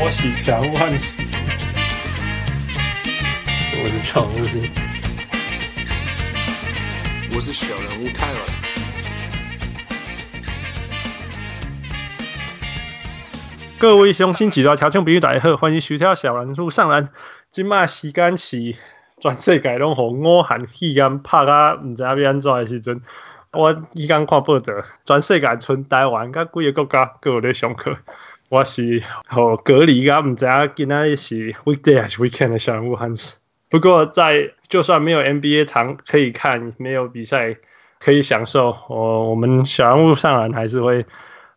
波喜祥万喜，我是常务，我是小人物泰尔。各位雄心几条条件比喻大好，欢迎收听小人物上篮。今麦时间是全世界拢互武汉肺炎拍啊，毋知影要安怎诶时阵。我伊刚看报道，全世界剩台湾甲几个国家各有咧上课。我是互隔离甲毋知影今仔是 weekday 还是 weekend 的小人物汉斯。不过在就算没有 NBA 场可以看，没有比赛可以享受，我我们小人物上篮还是会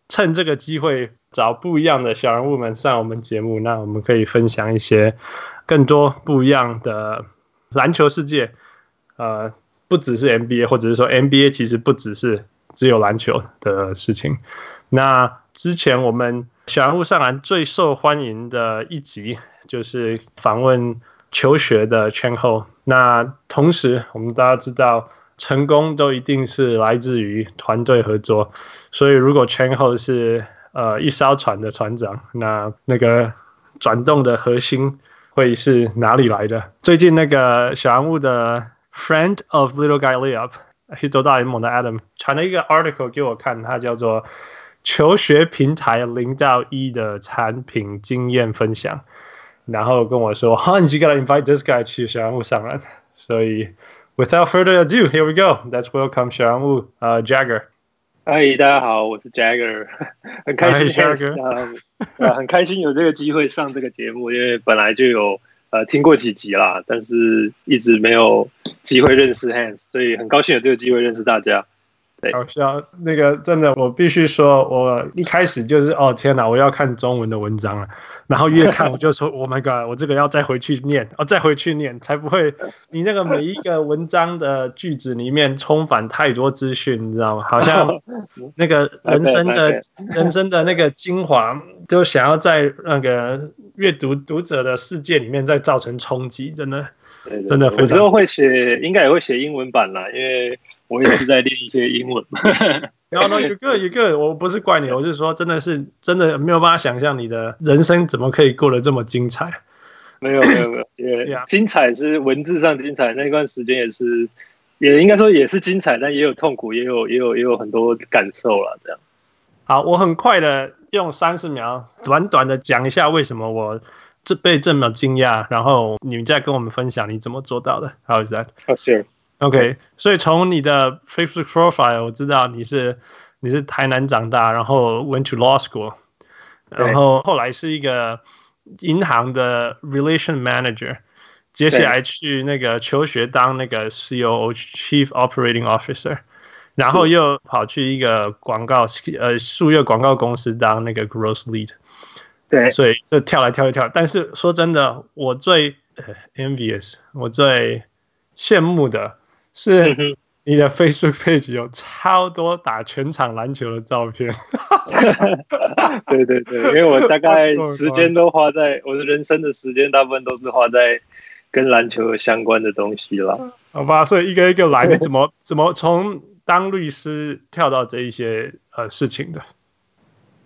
趁这个机会找不一样的小人物们上我们节目，那我们可以分享一些更多不一样的篮球世界，呃。不只是 NBA，或者是说 NBA 其实不只是只有篮球的事情。那之前我们小人物上篮最受欢迎的一集 就是访问求学的圈后。那同时我们大家知道，成功都一定是来自于团队合作。所以如果圈后是呃一艘船的船长，那那个转动的核心会是哪里来的？最近那个小人物的。Friend of little guy layup，是多大联盟的 Adam 传了一个 article 给我看，它叫做求学平台零到一的产品经验分享，然后跟我说，Hans，you gotta invite this guy 去小人物上篮。所以，without further ado，here we go，let's welcome 小人物呃、uh, Jagger。嗨，大家好，我是 Jagger，很开心，Jagger，呃，很开心有这个机会上这个节目，因为本来就有。呃，听过几集啦，但是一直没有机会认识 Hans，所以很高兴有这个机会认识大家。好笑，那个真的，我必须说，我一开始就是哦天哪，我要看中文的文章了，然后越看我就说，Oh my God，我这个要再回去念，哦，再回去念，才不会你那个每一个文章的句子里面充满太多资讯，你知道吗？好像那个人生的人生的那个精华，都想要在那个阅读读者的世界里面再造成冲击，真的，真的非常。我之后会写，应该也会写英文版啦，因为。我也是在练一些英文。然后呢，有个有个，我不是怪你，我是说，真的是真的没有办法想象你的人生怎么可以过得这么精彩。没有没有没有，因为 精彩是文字上精彩，那段时间也是，也应该说也是精彩，但也有痛苦，也有也有也有很多感受了。这样。好，我很快的用三十秒，短短的讲一下为什么我这被这么惊讶，然后你们再跟我们分享你怎么做到的。How is that? Oh, sure. OK，所以从你的 Facebook profile 我知道你是你是台南长大，然后 went to law school，然后后来是一个银行的 relation manager，接下来去那个求学当那个 COO Chief Operating Officer，然后又跑去一个广告呃数月广告公司当那个 growth lead，对，所以就跳来跳去跳，但是说真的，我最 envious，我最羡慕的。是你的 Facebook page 有超多打全场篮球的照片。对对对，因为我大概时间都花在我的人生的时间，大部分都是花在跟篮球相关的东西了。好吧，所以一个一个来，你怎么怎么从当律师跳到这一些呃事情的？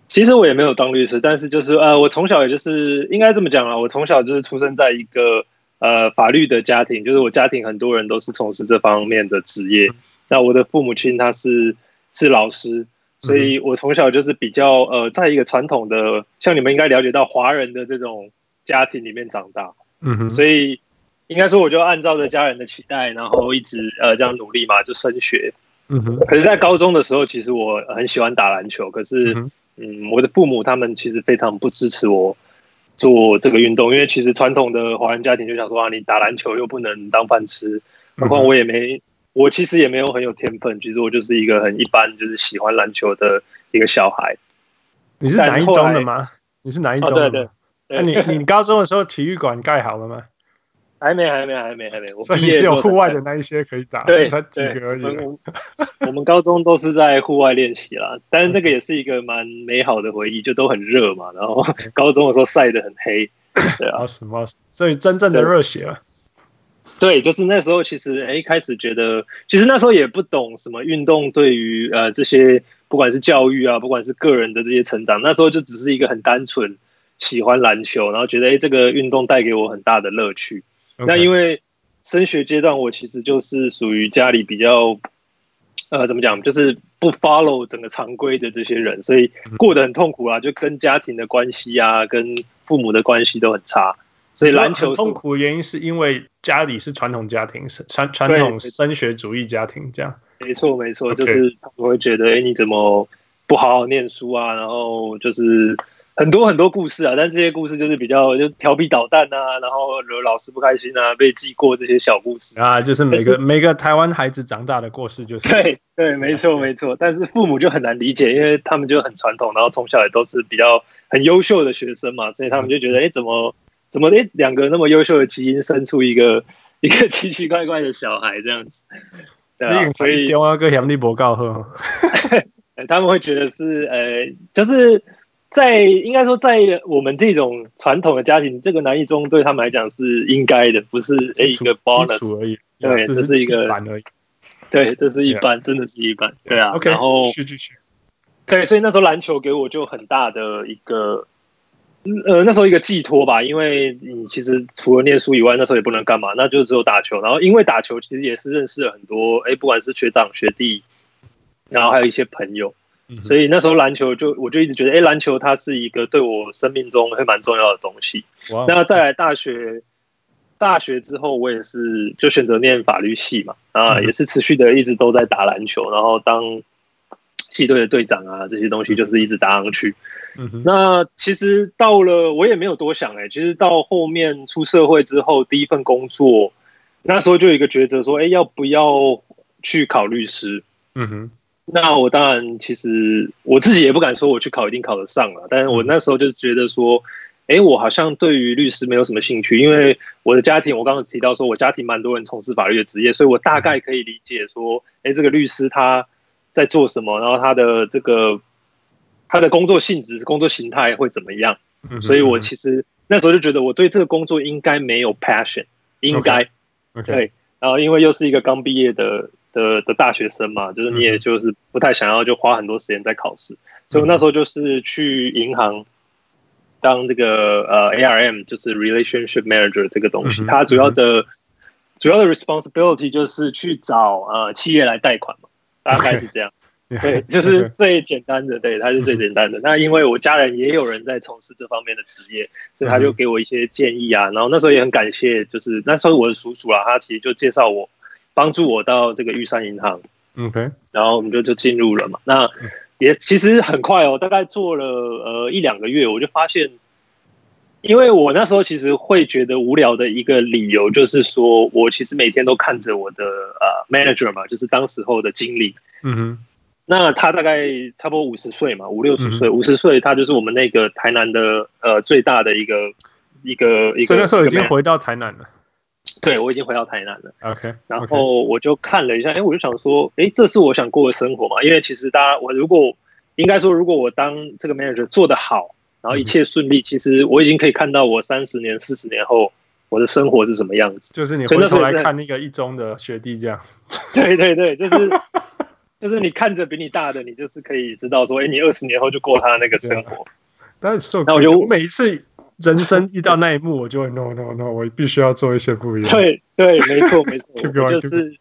其实我也没有当律师，但是就是呃，我从小也就是应该这么讲了，我从小就是出生在一个。呃，法律的家庭，就是我家庭很多人都是从事这方面的职业。那我的父母亲他是是老师，所以我从小就是比较呃，在一个传统的，像你们应该了解到华人的这种家庭里面长大。嗯哼，所以应该说我就按照着家人的期待，然后一直呃这样努力嘛，就升学。嗯哼，可是，在高中的时候，其实我很喜欢打篮球，可是嗯，我的父母他们其实非常不支持我。做这个运动，因为其实传统的华人家庭就想说啊，你打篮球又不能当饭吃，何况我也没，我其实也没有很有天分，其实我就是一个很一般，就是喜欢篮球的一个小孩。你是哪一中的吗？你是哪一中的？哦？对对，那你你高中的时候体育馆盖好了吗？还没，还没，还没，还没。所以你只有户外的那一些可以打，对，才几个而已。我们高中都是在户外练习啦，但是那个也是一个蛮美好的回忆，就都很热嘛。然后高中的时候晒得很黑，对啊，什么？所以真正的热血啊。对，就是那时候，其实哎，一开始觉得，其实那时候也不懂什么运动对于呃这些，不管是教育啊，不管是个人的这些成长，那时候就只是一个很单纯。喜欢篮球，然后觉得哎，这个运动带给我很大的乐趣。那因为升学阶段，我其实就是属于家里比较呃，怎么讲，就是不 follow 整个常规的这些人，所以过得很痛苦啊，就跟家庭的关系啊，跟父母的关系都很差。所以篮球痛苦的原因是因为家里是传统家庭，是传传统升学主义家庭，这样。没错，没错，就是他们会觉得，哎，你怎么不好好念书啊？然后就是很多很多故事啊，但这些故事就是比较就调皮捣蛋啊，然后惹老师不开心啊，被记过这些小故事啊，就是每个每个台湾孩子长大的故事，就是对对，没错没错。但是父母就很难理解，因为他们就很传统，然后从小也都是比较很优秀的学生嘛，所以他们就觉得，哎，怎么怎么哎，两个那么优秀的基因生出一个 一个奇奇怪怪的小孩这样子。对啊，所以电话哥嫌你不够好，他们会觉得是呃，就是在应该说在我们这种传统的家庭，这个难易中对他们来讲是应该的，不是一个 bonus 而已。对，这是一个一般而已。对，这是一般，真的是一般。对啊，OK，然后继续继续。对，所以那时候篮球给我就很大的一个。呃，那时候一个寄托吧，因为你其实除了念书以外，那时候也不能干嘛，那就只有打球。然后因为打球，其实也是认识了很多，哎，不管是学长学弟，然后还有一些朋友。所以那时候篮球就我就一直觉得，哎，篮球它是一个对我生命中会蛮重要的东西。那再来大学，大学之后我也是就选择念法律系嘛，啊，也是持续的一直都在打篮球，然后当系队的队长啊，这些东西就是一直打上去。那其实到了，我也没有多想哎、欸。其实到后面出社会之后，第一份工作，那时候就有一个抉择，说，哎，要不要去考律师？嗯哼。那我当然，其实我自己也不敢说我去考一定考得上了，但是我那时候就觉得说，哎，我好像对于律师没有什么兴趣，因为我的家庭，我刚刚提到说我家庭蛮多人从事法律的职业，所以我大概可以理解说，哎，这个律师他在做什么，然后他的这个。他的工作性质、工作形态会怎么样？所以我其实那时候就觉得我对这个工作应该没有 passion，应该.对。然后因为又是一个刚毕业的的的大学生嘛，就是你也就是不太想要就花很多时间在考试，所以我那时候就是去银行当这个呃 ARM，就是 relationship manager 这个东西。它主要的主要的 responsibility 就是去找呃企业来贷款嘛，大概是这样。对，就是最简单的，对，他是最简单的。那因为我家人也有人在从事这方面的职业，所以他就给我一些建议啊。然后那时候也很感谢，就是那时候我的叔叔啊，他其实就介绍我，帮助我到这个玉山银行。OK，然后我们就就进入了嘛。那也其实很快哦，大概做了呃一两个月，我就发现，因为我那时候其实会觉得无聊的一个理由，就是说我其实每天都看着我的呃 manager 嘛，就是当时候的经理。嗯哼。那他大概差不多五十岁嘛，五六十岁，五十岁他就是我们那个台南的呃最大的一个一个一个。所以那时候已经回到台南了。对，我已经回到台南了。OK，然后我就看了一下，哎，我就想说，哎，这是我想过的生活嘛？因为其实大家，我如果应该说，如果我当这个 manager 做得好，然后一切顺利，其实我已经可以看到我三十年、四十年后我的生活是什么样子。就是你回头来看那个一中的学弟这样。对对对，就是。就是你看着比你大的，你就是可以知道说，哎，你二十年后就过他那个生活。但是，那我就每一次人生遇到那一幕，我就会 no no no，我必须要做一些不一样。对对，没错没错，就是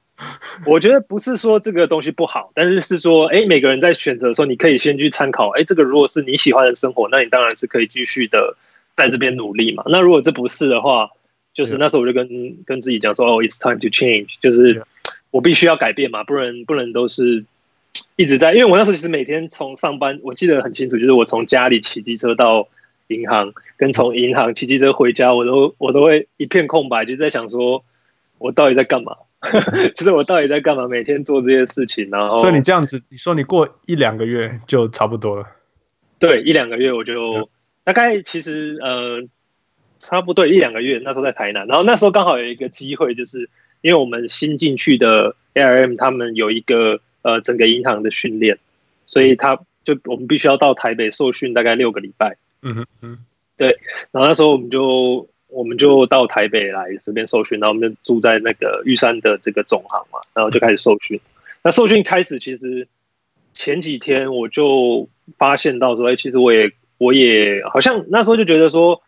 我觉得不是说这个东西不好，但是是说，哎，每个人在选择的时候，你可以先去参考，哎，这个如果是你喜欢的生活，那你当然是可以继续的在这边努力嘛。那如果这不是的话，就是那时候我就跟跟自己讲说，哦，it's time to change，就是。我必须要改变嘛，不能不能都是一直在。因为我那时候其实每天从上班，我记得很清楚，就是我从家里骑机车到银行，跟从银行骑机车回家，我都我都会一片空白，就在想说，我到底在干嘛？就是我到底在干嘛？每天做这些事情，然后。所以你这样子，你说你过一两个月就差不多了。对，一两个月我就大概其实呃，差不多一两个月，那时候在台南，然后那时候刚好有一个机会，就是。因为我们新进去的 ARM，他们有一个呃整个银行的训练，所以他就我们必须要到台北受训大概六个礼拜。嗯哼嗯，对。然后那时候我们就我们就到台北来这边受训，然后我们就住在那个玉山的这个总行嘛，然后就开始受训。那受训开始其实前几天我就发现到说，哎，其实我也我也好像那时候就觉得说，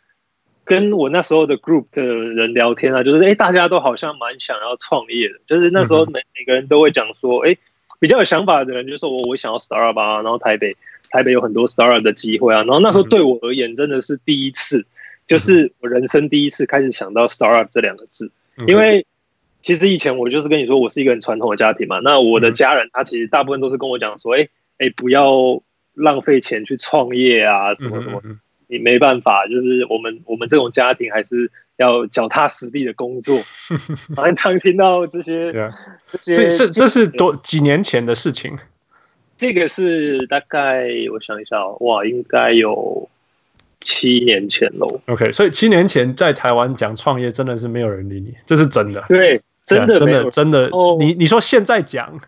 跟我那时候的 group 的人聊天啊，就是哎，大家都好像蛮想要创业的，就是那时候每每个人都会讲说，哎，比较有想法的人就说我我想要 startup 啊，然后台北台北有很多 startup 的机会啊，然后那时候对我而言真的是第一次，就是我人生第一次开始想到 startup 这两个字，因为其实以前我就是跟你说，我是一个很传统的家庭嘛，那我的家人他其实大部分都是跟我讲说，哎哎，不要。浪费钱去创业啊，什么什么，你没办法，就是我们我们这种家庭还是要脚踏实地的工作。常常听到这些，这些这是这是多几年前的事情。这个是大概我想一下，哇，应该有七年前喽。OK，所以七年前在台湾讲创业真的是没有人理你，这是真的。对，真的真的真的。你你说现在讲。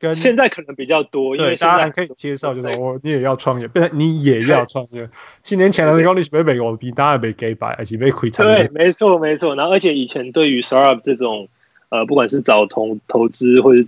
跟现在可能比较多，因为大家还可以接受，就是我你也要创业，变成你也要创业。七年前的时候，你是被美国比大家被给白，而且被亏惨。对，没错没错。然后而且以前对于 startup 这种呃，不管是找投投资或者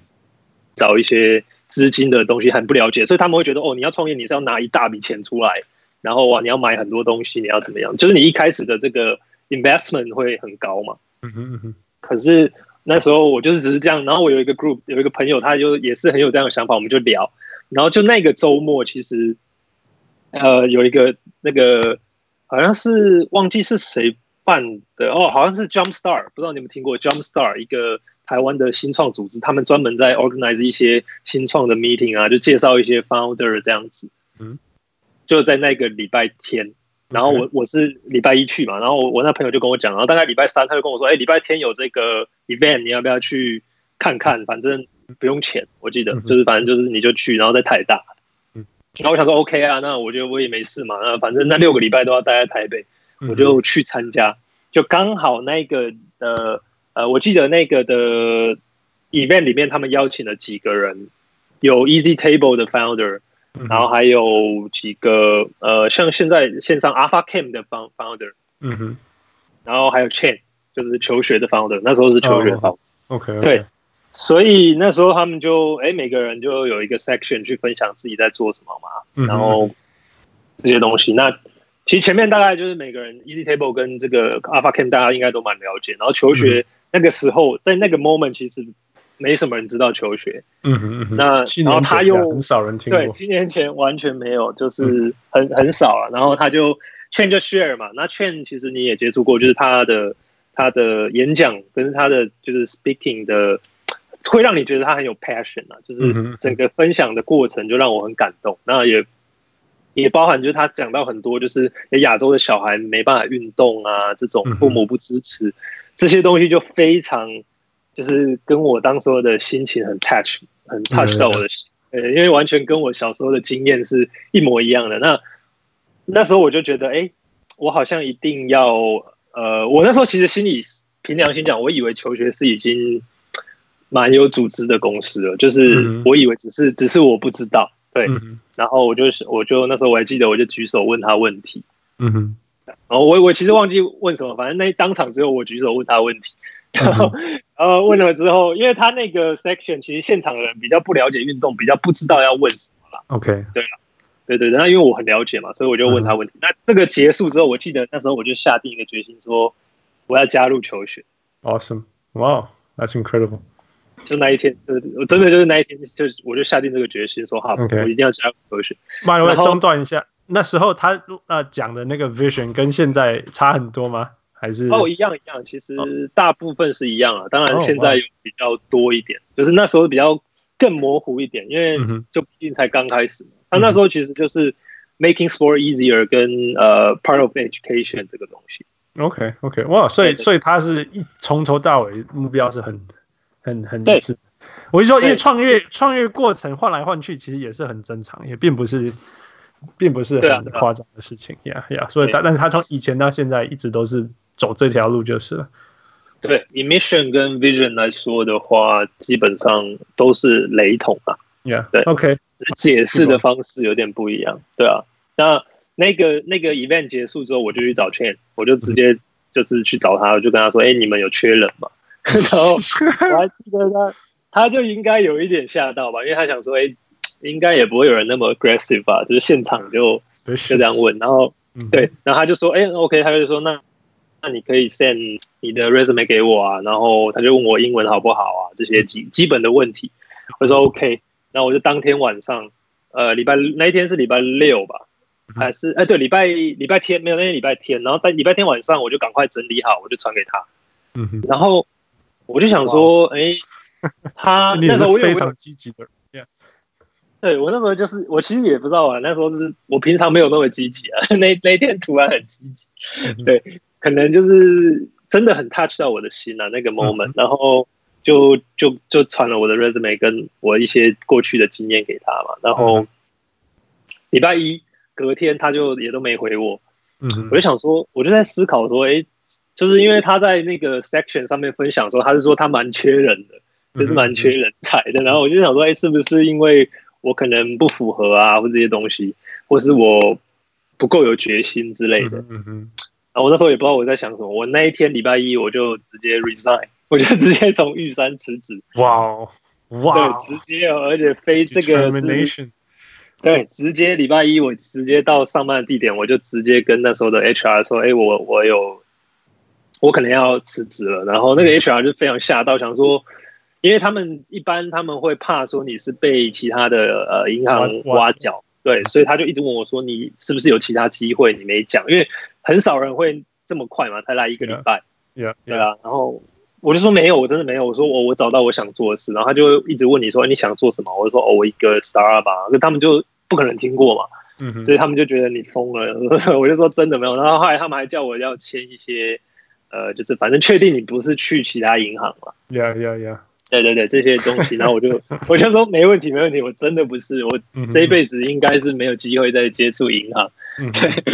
找一些资金的东西，很不了解，所以他们会觉得哦，你要创业，你是要拿一大笔钱出来，然后哇，你要买很多东西，你要怎么样？就是你一开始的这个 investment 会很高嘛。嗯哼嗯哼。可是。那时候我就是只是这样，然后我有一个 group，有一个朋友，他就也是很有这样的想法，我们就聊，然后就那个周末，其实，呃，有一个那个好像是忘记是谁办的哦，好像是 Jumpstart，不知道你们听过 Jumpstart 一个台湾的新创组织，他们专门在 organize 一些新创的 meeting 啊，就介绍一些 founder 这样子，嗯，就在那个礼拜天。然后我我是礼拜一去嘛，然后我我那朋友就跟我讲，然后大概礼拜三他就跟我说，哎，礼拜天有这个 event，你要不要去看看？反正不用钱，我记得就是反正就是你就去，然后在台大。嗯然后我想说 OK 啊，那我觉得我也没事嘛，那反正那六个礼拜都要待在台北，我就去参加。就刚好那个呃呃，我记得那个的 event 里面，他们邀请了几个人，有 Easy Table 的 founder。然后还有几个呃，像现在线上 Alpha Camp 的 founder，嗯哼，然后还有 Chain，就是求学的 founder，那时候是求学的 founder，OK，对，所以那时候他们就哎，每个人就有一个 section 去分享自己在做什么嘛，然后这些东西。那其实前面大概就是每个人 Easy Table 跟这个 Alpha Camp 大家应该都蛮了解，然后求学那个时候在那个 moment 其实。没什么人知道求学，嗯哼，嗯哼，那然后他又很少人听过，对，七年前完全没有，就是很很少啊。然后他就 Chen 就 share 嘛，那 Chen 其实你也接触过，就是他的他的演讲跟他的就是 speaking 的，会让你觉得他很有 passion 啊，就是整个分享的过程就让我很感动。那也也包含就是他讲到很多，就是亚洲的小孩没办法运动啊，这种父母不支持这些东西就非常。就是跟我当时候的心情很 touch，很 touch 到我的心，呃，因为完全跟我小时候的经验是一模一样的。那那时候我就觉得，哎、欸，我好像一定要，呃，我那时候其实心里凭良心讲，我以为求学是已经蛮有组织的公司了，就是我以为只是只是我不知道，对。然后我就我就那时候我还记得，我就举手问他问题，嗯哼。然后我我其实忘记问什么，反正那当场只有我举手问他问题。然后，然后问了之后，因为他那个 section 其实现场的人比较不了解运动，比较不知道要问什么了。OK，对了，对对对，那因为我很了解嘛，所以我就问他问题。那这个结束之后，我记得那时候我就下定一个决心，说我要加入球学。Awesome! Wow, that's incredible. 就那一天，就是我真的就是那一天，就我就下定这个决心，说好.我一定要加入球学。慢慢中断一下，那时候他呃讲的那个 vision 跟现在差很多吗？还是哦，一样一样，其实大部分是一样啊。当然现在有比较多一点，就是那时候比较更模糊一点，因为就毕竟才刚开始嘛。他那时候其实就是 making sport easier 跟呃 part of education 这个东西。OK OK，哇，所以所以他是一从头到尾目标是很很很一致。我就说，因为创业创业过程换来换去，其实也是很正常，也并不是并不是很夸张的事情呀呀。所以他但是他从以前到现在一直都是。走这条路就是了。对，以 mission 跟 vision 来说的话，基本上都是雷同啊。Yeah，对，OK，解释的方式有点不一样。对啊，那那个那个 event 结束之后，我就去找 Chen，我就直接就是去找他，我就跟他说：“哎、欸，你们有缺人吗？” 然后我还记得他，他就应该有一点吓到吧，因为他想说：“哎、欸，应该也不会有人那么 aggressive 吧？就是现场就就这样问，然后、嗯、对，然后他就说，哎、欸、，OK，他就说，那那你可以 send 你的 resume 给我啊，然后他就问我英文好不好啊，这些基基本的问题，我说 OK，然后我就当天晚上，呃，礼拜那一天是礼拜六吧，还是哎、欸、对，礼拜礼拜天没有，那天礼拜天，然后在礼拜天晚上我就赶快整理好，我就传给他，嗯哼，然后我就想说，哎、欸，他 那时候我非常积极的。对，我那时候就是，我其实也不知道啊。那时候是我平常没有那么积极啊，那那天突然很积极，对，可能就是真的很 touch 到我的心啊，那个 moment，然后就就就传了我的 resume 跟我一些过去的经验给他嘛。然后礼拜一隔天他就也都没回我，嗯，我就想说，我就在思考说，哎，就是因为他在那个 section 上面分享说，他是说他蛮缺人的，就是蛮缺人才的。然后我就想说，哎，是不是因为我可能不符合啊，或这些东西，或是我不够有决心之类的。嗯哼。然后我那时候也不知道我在想什么。我那一天礼拜一我就直接 resign，我就直接从玉山辞职。哇哦，哇！对，直接，而且非这个是。对，直接礼拜一我直接到上班的地点，我就直接跟那时候的 HR 说：“哎，我我有，我可能要辞职了。”然后那个 HR 就非常吓到，想说。因为他们一般他们会怕说你是被其他的呃银行挖角，对，所以他就一直问我说，你是不是有其他机会你没讲？因为很少人会这么快嘛，才来一个礼拜，yeah, yeah, 对啊。然后我就说没有，我真的没有。我说我我找到我想做的事，然后他就一直问你说你想做什么？我就说哦，我一个 startup 吧，那他们就不可能听过嘛，嗯哼，所以他们就觉得你疯了。我就说真的没有。然后后来他们还叫我要签一些呃，就是反正确定你不是去其他银行了。Yeah, yeah, yeah. 对对对，这些东西，然后我就 我就说没问题，没问题，我真的不是，我这一辈子应该是没有机会再接触银行，对，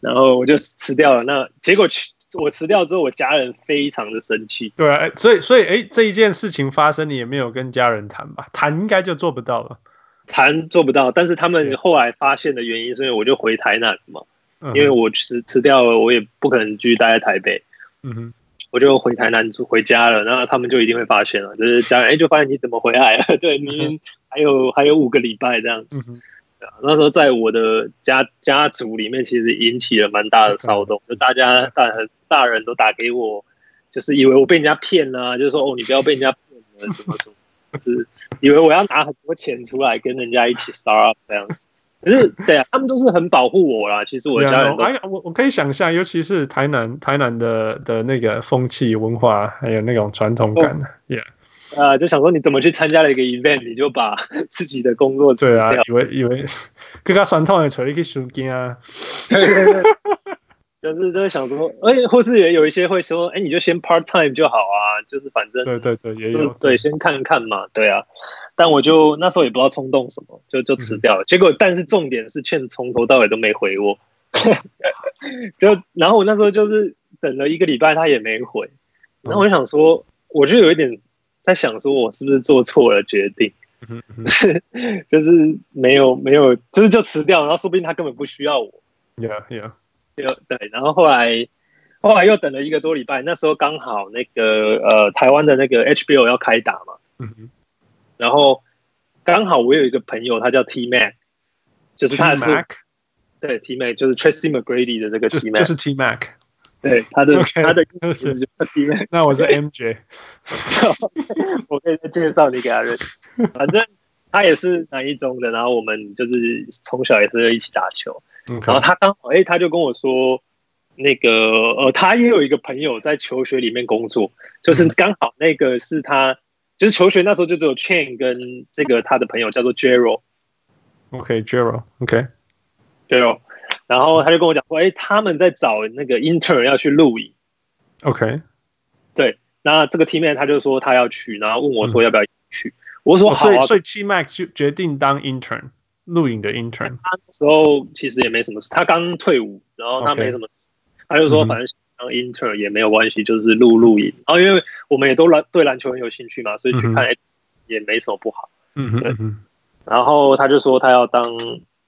然后我就辞掉了。那结果去我辞掉之后，我家人非常的生气。对啊，所以所以哎，这一件事情发生，你也没有跟家人谈吧？谈应该就做不到了，谈做不到。但是他们后来发现的原因，是因为我就回台南嘛，因为我辞辞掉了，我也不可能继续待在台北。嗯哼。我就回台南住回家了，然后他们就一定会发现了，就是家人哎，就发现你怎么回来了？对，明明还有还有五个礼拜这样子，那时候在我的家家族里面，其实引起了蛮大的骚动，就大家大人大人都打给我，就是以为我被人家骗了啊，就是说哦，你不要被人家骗了，什么什么，就是以为我要拿很多钱出来跟人家一起 start up 这样子。可是，对啊，他们都是很保护我啦。其实我的家人，哎呀，我我可以想象，尤其是台南，台南的的那个风气文化，还有那种传统感的，Yeah，呃，就想说你怎么去参加了一个 event，你就把 自己的工作对啊，以为以为更加传统的找一个书记啊，对对对，就是就是想说，哎，或是也有一些会说，哎，你就先 part time 就好啊，就是反正对对对，也有对，先看看嘛，对啊。但我就那时候也不知道冲动什么，就就辞掉了。结果，但是重点是劝从头到尾都没回我，就然后我那时候就是等了一个礼拜，他也没回。然后我就想说，我就有一点在想，说我是不是做错了决定？就是没有没有，就是就辞掉。然后说不定他根本不需要我。Yeah, yeah. 就对。然后后来后来又等了一个多礼拜，那时候刚好那个呃台湾的那个 HBO 要开打嘛。然后刚好我有一个朋友，他叫 T Mac，就是他是 T-Mac? 对 T Mac，就是 Tracy McGrady 的这个 T Mac，就是 T Mac，对他的他的就是 T Mac。那我是 MJ，我可以再介绍你给他认识。反正他也是南一中的，然后我们就是从小也是一起打球。然后他刚好哎，他就跟我说，那个呃，他也有一个朋友在球学里面工作，就是刚好那个是他。就是求学那时候就只有 Chain 跟这个他的朋友叫做 Jero，OK，Jero，Jero，然后他就跟我讲说，哎，他们在找那个 intern 要去录影，OK，对，那这个 T Mac 他就说他要去，然后问我说要不要去，嗯、我说好、啊哦，所以所以 T Mac 就决定当 intern 录影的 intern，他那时候其实也没什么事，他刚退伍，然后他没什么事.他就说反正。当 intern 也没有关系，就是录录影。然后因为我们也都篮对篮球很有兴趣嘛，所以去看也没什么不好。嗯哼，对。然后他就说他要当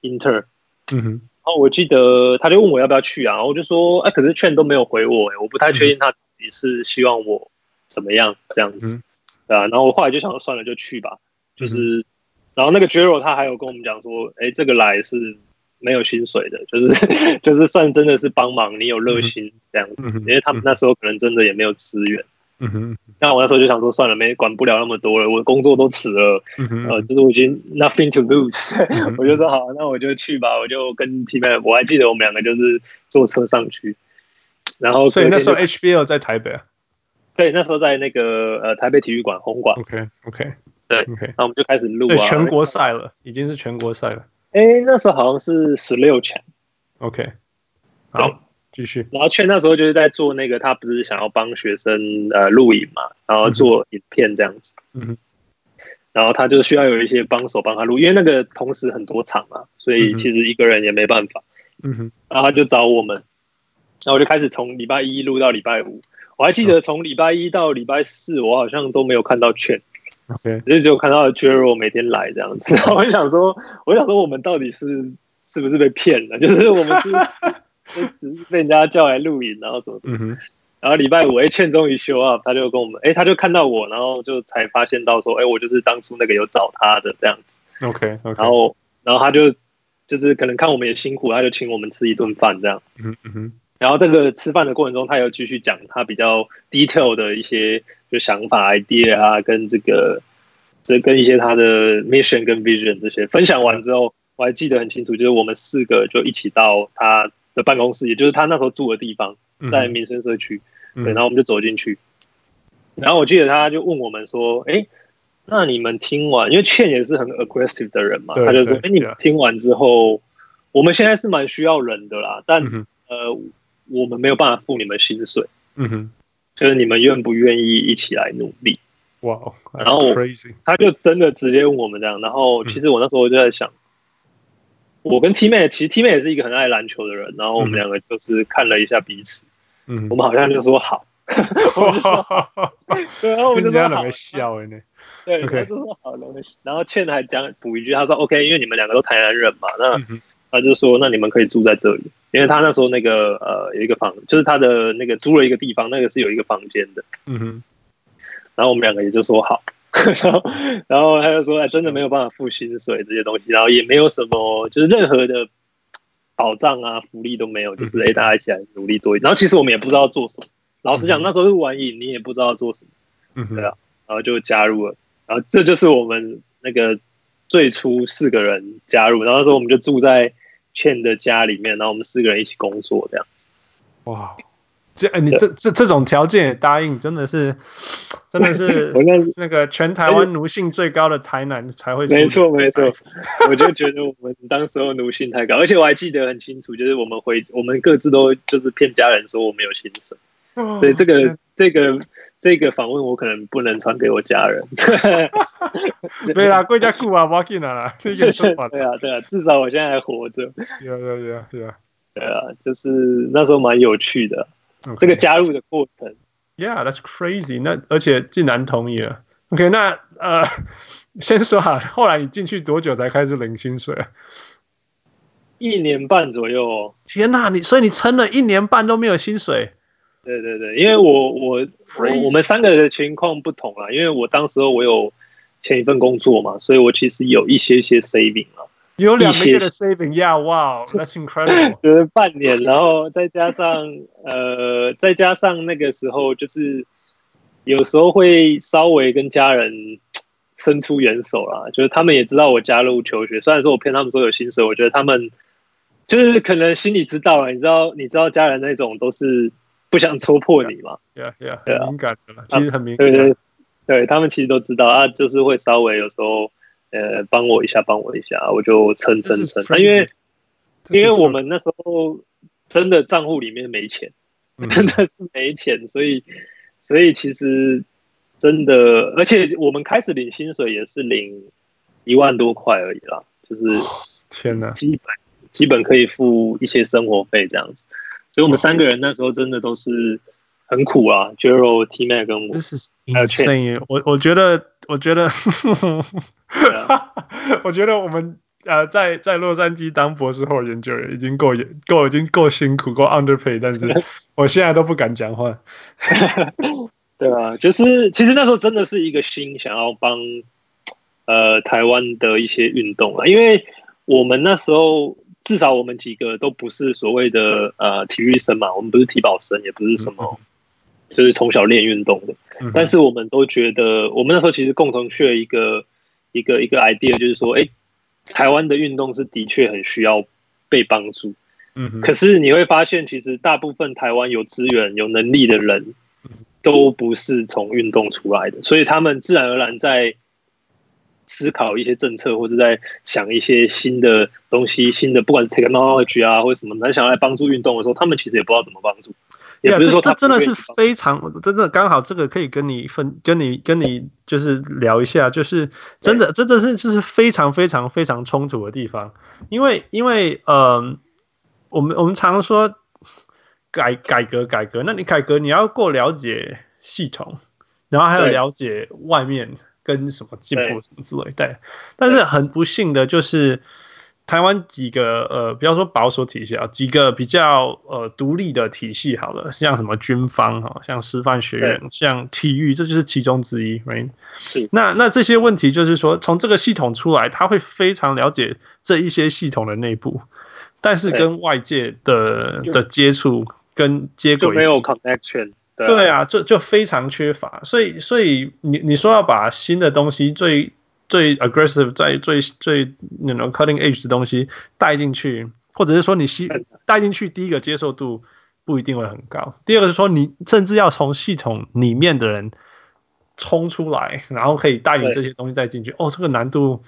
intern。嗯哼。然后我记得他就问我要不要去啊，我就说哎，可是券都没有回我，哎，我不太确定他也是希望我怎么样这样子。对啊。然后我后来就想说算了，就去吧。就是，然后那个 Jero 他还有跟我们讲说，哎，这个来是没有薪水的，就是 就是算真的是帮忙，你有热心这样子，嗯因为他们那时候可能真的也没有资源。嗯哼，那我那时候就想说，算了，没管不了那么多了，我的工作都辞了，嗯哼，呃，就是我已经 nothing to lose，嗯 我就说好，那我就去吧，我就跟 T M，我还记得我们两个就是坐车上去，然后所以那时候 HBO 在台北啊。对，那时候在那个呃台北体育馆红馆，OK OK，对，OK，那我们就开始录啊，全国赛了，已经是全国赛了。哎，那时候好像是十六强。OK，好，继续。然后劝那时候就是在做那个，他不是想要帮学生呃录影嘛，然后做影片这样子。嗯哼，然后他就需要有一些帮手帮他录，因为那个同时很多场嘛，所以其实一个人也没办法。嗯哼，然后他就找我们，然后我就开始从礼拜一录到礼拜五。我还记得从礼拜一到礼拜四，我好像都没有看到劝。OK，就只有看到 Jero 每天来这样子。然后我就想说，我想说我们到底是是不是被骗了？就是我们是 只是被人家叫来录影，然后什么什么。嗯哼，然后礼拜五，哎，劝终于 show up，他就跟我们，哎，他就看到我，然后就才发现到说，哎，我就是当初那个有找他的这样子。OK 然后，然后他就就是可能看我们也辛苦，他就请我们吃一顿饭这样。嗯嗯哼，然后这个吃饭的过程中，他又继续讲他比较 detail 的一些就想法、idea 啊，跟这个这跟一些他的 mission 跟 vision 这些分享完之后，我还记得很清楚，就是我们四个就一起到他的办公室，也就是他那时候住的地方，在民生社区。嗯、对，然后我们就走进去，然后我记得他就问我们说：“哎，那你们听完，因为倩也是很 aggressive 的人嘛，他就说：‘哎，你们听完之后，我们现在是蛮需要人的啦，但、嗯、呃。’”我们没有办法付你们薪水，嗯哼，就是你们愿不愿意一起来努力？哇、wow，然后他就真的直接问我们这样，然后其实我那时候就在想，嗯、我跟 T 妹其实 T 妹也是一个很爱篮球的人，然后我们两个就是看了一下彼此，嗯，我们好像就说好，对，然后我们就说好，笑呢，对，okay. 他就说好，然后倩还讲补一句，他说 OK，因为你们两个都台南人嘛，那。嗯他就说：“那你们可以住在这里，因为他那时候那个呃有一个房，就是他的那个租了一个地方，那个是有一个房间的。嗯哼。然后我们两个也就说好，然后然后他就说：哎，真的没有办法付薪水这些东西，然后也没有什么，就是任何的保障啊、福利都没有，就是哎，大家一起来努力做。然后其实我们也不知道做什么。老实讲，那时候录完影，你也不知道做什么。嗯哼。对啊，然后就加入了，然后这就是我们那个最初四个人加入，然后那时候我们就住在。劝的家里面，然后我们四个人一起工作，这样子。哇，这你这这这种条件也答应，真的是，真的是 那个全台湾奴性最高的台南才会。没错没错，我就觉得我们当时候奴性太高，而且我还记得很清楚，就是我们回我们各自都就是骗家人说我们有薪水，所以这个这个。这个访问我可能不能传给我家人。对啊，贵家顾啊，不要紧啊。对啊，对啊，至少我现在还活着。对啊，对啊，对啊，对啊，就是那时候蛮有趣的，okay. 这个加入的过程。Yeah，that's crazy。那而且竟然同意了。OK，那呃，先说哈，后来你进去多久才开始领薪水啊？一年半左右。天哪，你所以你撑了一年半都没有薪水？对对对，因为我我我我们三个的情况不同啦，因为我当时候我有前一份工作嘛，所以我其实有一些些 saving 啊，有两个月的 saving，Yeah，哇，That's incredible，就是半年，然后再加上呃，再加上那个时候就是有时候会稍微跟家人伸出援手啦，就是他们也知道我加入求学，虽然说我骗他们说有薪水，我觉得他们就是可能心里知道了，你知道你知道家人那种都是。不想戳破你嘛？对啊，对啊，很敏感的了，其实很敏感。对对，对他们其实都知道啊，就是会稍微有时候呃帮我一下，帮我一下，我就撑撑撑。啊，因为因为我们那时候真的账户里面没钱，真的是没钱，所以所以其实真的，而且我们开始领薪水也是领一万多块而已啦，就是天哪，基本基本可以付一些生活费这样子。所以我们三个人那时候真的都是很苦啊，Jero、T Mac 跟我。这是 insane！我我觉得，我觉得，我觉得 我们呃，在在洛杉矶当博士后研究员已经够够已经够辛苦，够 underpay，但是 我现在都不敢讲话。对啊，就是其实那时候真的是一个心想要帮呃台湾的一些运动啊，因为我们那时候。至少我们几个都不是所谓的呃体育生嘛，我们不是体保生，也不是什么，就是从小练运动的。但是我们都觉得，我们那时候其实共同去了一个一个一个 idea，就是说，哎，台湾的运动是的确很需要被帮助。嗯，可是你会发现，其实大部分台湾有资源、有能力的人，都不是从运动出来的，所以他们自然而然在。思考一些政策，或者在想一些新的东西，新的不管是 technology 啊，或者什么，他想要来帮助运动的时候，他们其实也不知道怎么帮助。也不是说他这真的是非常真的刚好，这个可以跟你分，跟你跟你就是聊一下，就是真的真的是就是非常非常非常冲突的地方，因为因为呃，我们我们常说改改革改革，那你改革你要够了解系统，然后还有了解外面。跟什么进步什么之类，对，但是很不幸的就是台湾几个呃，不要说保守体系啊，几个比较呃独立的体系好了，像什么军方哈，像师范学院，像体育，这就是其中之一，right？是。那那这些问题就是说，从这个系统出来，他会非常了解这一些系统的内部，但是跟外界的的接触跟接轨就没有 connection。对啊，对啊，就就非常缺乏，所以所以你你说要把新的东西最最 aggressive 在最最那种 cutting edge 的东西带进去，或者是说你吸带进去，第一个接受度不一定会很高，第二个是说你甚至要从系统里面的人冲出来，然后可以带领这些东西再进去，哦，这个难度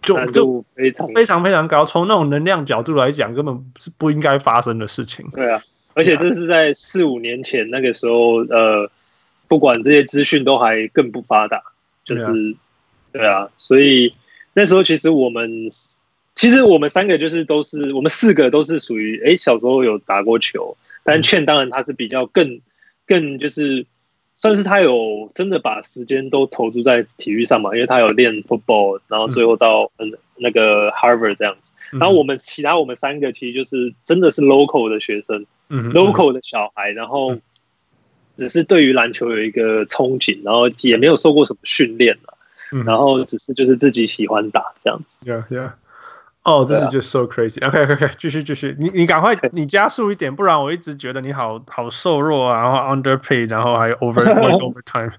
就就非常非常非常高，从那种能量角度来讲，根本是不应该发生的事情。对啊。而且这是在四五年前那个时候，呃，不管这些资讯都还更不发达，就是，对啊，所以那时候其实我们，其实我们三个就是都是我们四个都是属于，哎，小时候有打过球，但劝当然他是比较更更就是，算是他有真的把时间都投注在体育上嘛，因为他有练 football，然后最后到嗯那个 Harvard 这样子，然后我们其他我们三个其实就是真的是 local 的学生。local 的小孩，然后只是对于篮球有一个憧憬，然后也没有受过什么训练，然后只是就是自己喜欢打这样子。Yeah, yeah. 哦，这是就 so crazy。OK, OK, OK，继续继续，你你赶快你加速一点，不然我一直觉得你好好瘦弱啊，然后 underpaid，然后还有 over overtime。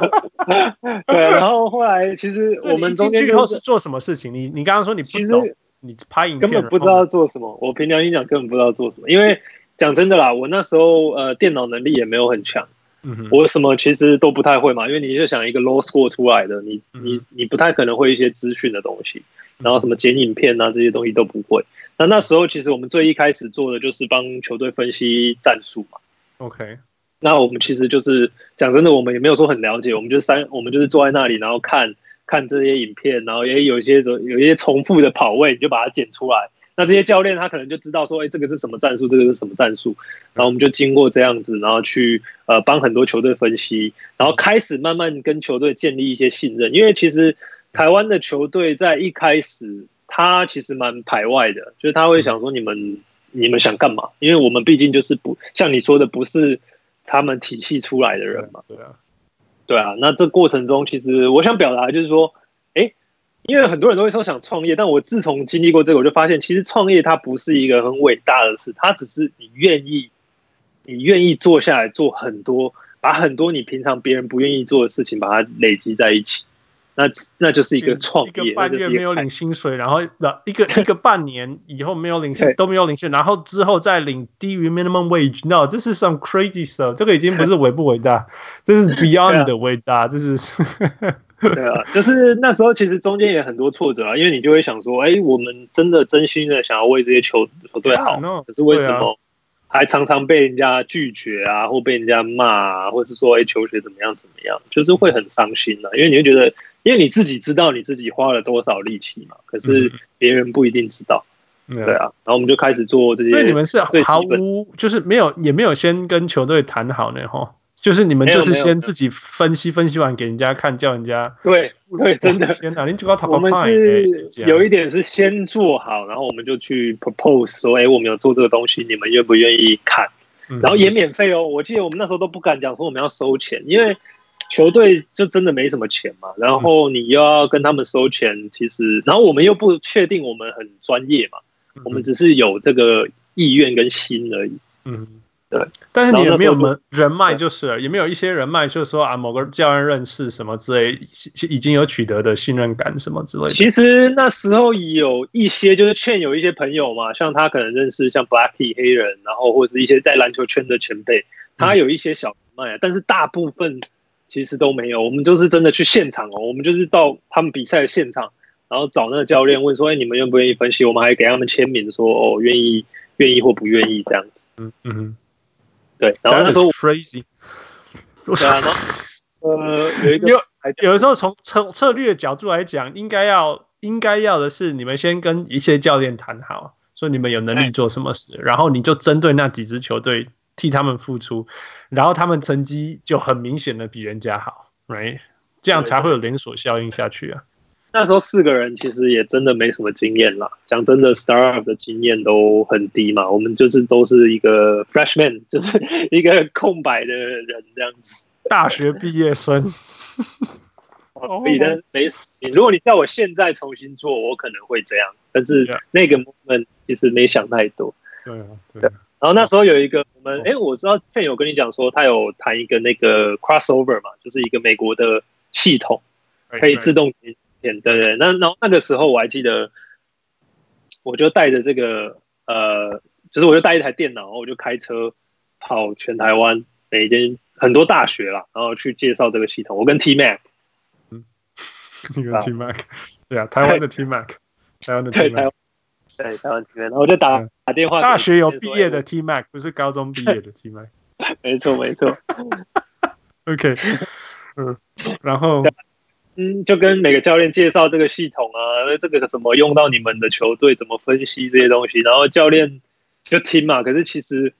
对，然后后来其实 我们进去后是做什么事情？你你刚刚说你不懂。你拍影片根本不知道做什么，我凭良心讲根本不知道做什么，因为讲真的啦，我那时候呃电脑能力也没有很强，嗯，我什么其实都不太会嘛，因为你就想一个 low score 出来的，你你你不太可能会一些资讯的东西，然后什么剪影片啊这些东西都不会。那那时候其实我们最一开始做的就是帮球队分析战术嘛。OK，那我们其实就是讲真的，我们也没有说很了解，我们就三我们就是坐在那里然后看。看这些影片，然后也有一些有一些重复的跑位，你就把它剪出来。那这些教练他可能就知道说，哎，这个是什么战术，这个是什么战术。然后我们就经过这样子，然后去呃帮很多球队分析，然后开始慢慢跟球队建立一些信任。因为其实台湾的球队在一开始，他其实蛮排外的，就是他会想说，你们你们想干嘛？因为我们毕竟就是不像你说的，不是他们体系出来的人嘛。对啊。对啊，那这过程中，其实我想表达就是说，哎，因为很多人都会说想创业，但我自从经历过这个，我就发现，其实创业它不是一个很伟大的事，它只是你愿意，你愿意坐下来做很多，把很多你平常别人不愿意做的事情，把它累积在一起。那那就是一个创业，一个半月没有领薪水，然后一个一个半年以后没有领薪都没有领薪，然后之后再领低于 minimum wage。No，这是 some crazy stuff。这个已经不是伟不伟大，这是 beyond 的伟大。这是 对啊，就是那时候其实中间也很多挫折啊，因为你就会想说，哎，我们真的真心的想要为这些球球队好，可是为什么还常常被人家拒绝啊，或被人家骂啊，或是说哎求学怎么样怎么样，就是会很伤心啊，因为你会觉得。因为你自己知道你自己花了多少力气嘛，可是别人不一定知道，嗯、对啊。然后我们就开始做这些，所以你们是毫无，就是没有，也没有先跟球队谈好呢，哈。就是你们就是先自己分析分析完给人家看，叫人家对对，真的。天哪，我们是有一点是先做好，然后我们就去 propose 说，哎，我们有做这个东西，你们愿不愿意看？然后也免费哦。我记得我们那时候都不敢讲说我们要收钱，因为。球队就真的没什么钱嘛，然后你又要跟他们收钱，其实，然后我们又不确定我们很专业嘛，我们只是有这个意愿跟心而已。嗯，对。但是你有没有门人脉？就是了，有没有一些人脉，就是说啊，某个教练认识什么之类，已经有取得的信任感什么之类的。其实那时候有一些，就是劝有一些朋友嘛，像他可能认识像 Blackie 黑人，然后或者是一些在篮球圈的前辈，他有一些小人脉，但是大部分。其实都没有，我们就是真的去现场哦，我们就是到他们比赛的现场，然后找那个教练问说：“哎，你们愿不愿意分析？”我们还给他们签名说：“哦，愿意，愿意或不愿意这样子。”嗯嗯哼，对。然后那时候 crazy，对啊，呃，有一个有有的时候从策策略角度来讲，应该要应该要的是你们先跟一些教练谈好，说你们有能力做什么事，然后你就针对那几支球队。替他们付出，然后他们成绩就很明显的比人家好，right？这样才会有连锁效应下去啊。那时候四个人其实也真的没什么经验啦，讲真的，startup 的经验都很低嘛。我们就是都是一个 freshman，就是一个空白的人这样子，大学毕业生。比的没，如果你叫我现在重新做，我可能会这样，但是那个 moment 其实没想太多。对啊，对啊。然后那时候有一个我们哎，我知道倩有跟你讲说，他有谈一个那个 crossover 嘛，就是一个美国的系统，可以自动点对对。那然后那个时候我还记得，我就带着这个呃，就是我就带一台电脑，我就开车跑全台湾每一间很多大学啦，然后去介绍这个系统。我跟 T Mac，嗯，你跟 T Mac，对啊，台湾的 T Mac，台湾的 T Mac。对，台湾 T Mac，然后我就打打电话。大学有毕业的 T Mac，不是高中毕业的 T Mac。没错，没错。OK，嗯，然后，嗯，就跟每个教练介绍这个系统啊，这个怎么用到你们的球队，怎么分析这些东西，然后教练就听嘛。可是其实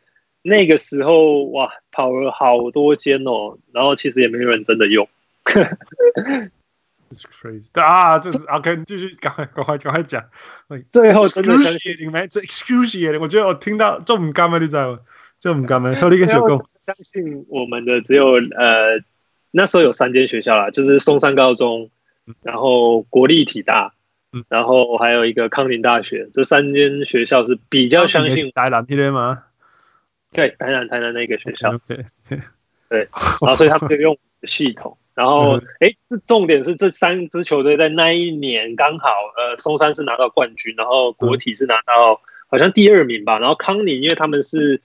那个时候哇，跑了好多间哦，然后其实也没有人真的用。It's crazy 啊！这是 OK，继续赶快赶快赶快讲。最后真的相信你们这 excuse me，我觉得我听到这么干嘛？你知道吗？这么干嘛？和你一个小工相信我们的只有呃，那时候有三间学校啦，就是松山高中，然后国立体大，然后还有一个康宁大学。这三间学校是比较相信台南的吗？对，台南台南那个学校。对对，然后所以他们就用系统。然后，哎，这重点是这三支球队在那一年刚好，呃，松山是拿到冠军，然后国体是拿到好像第二名吧。然后康宁，因为他们是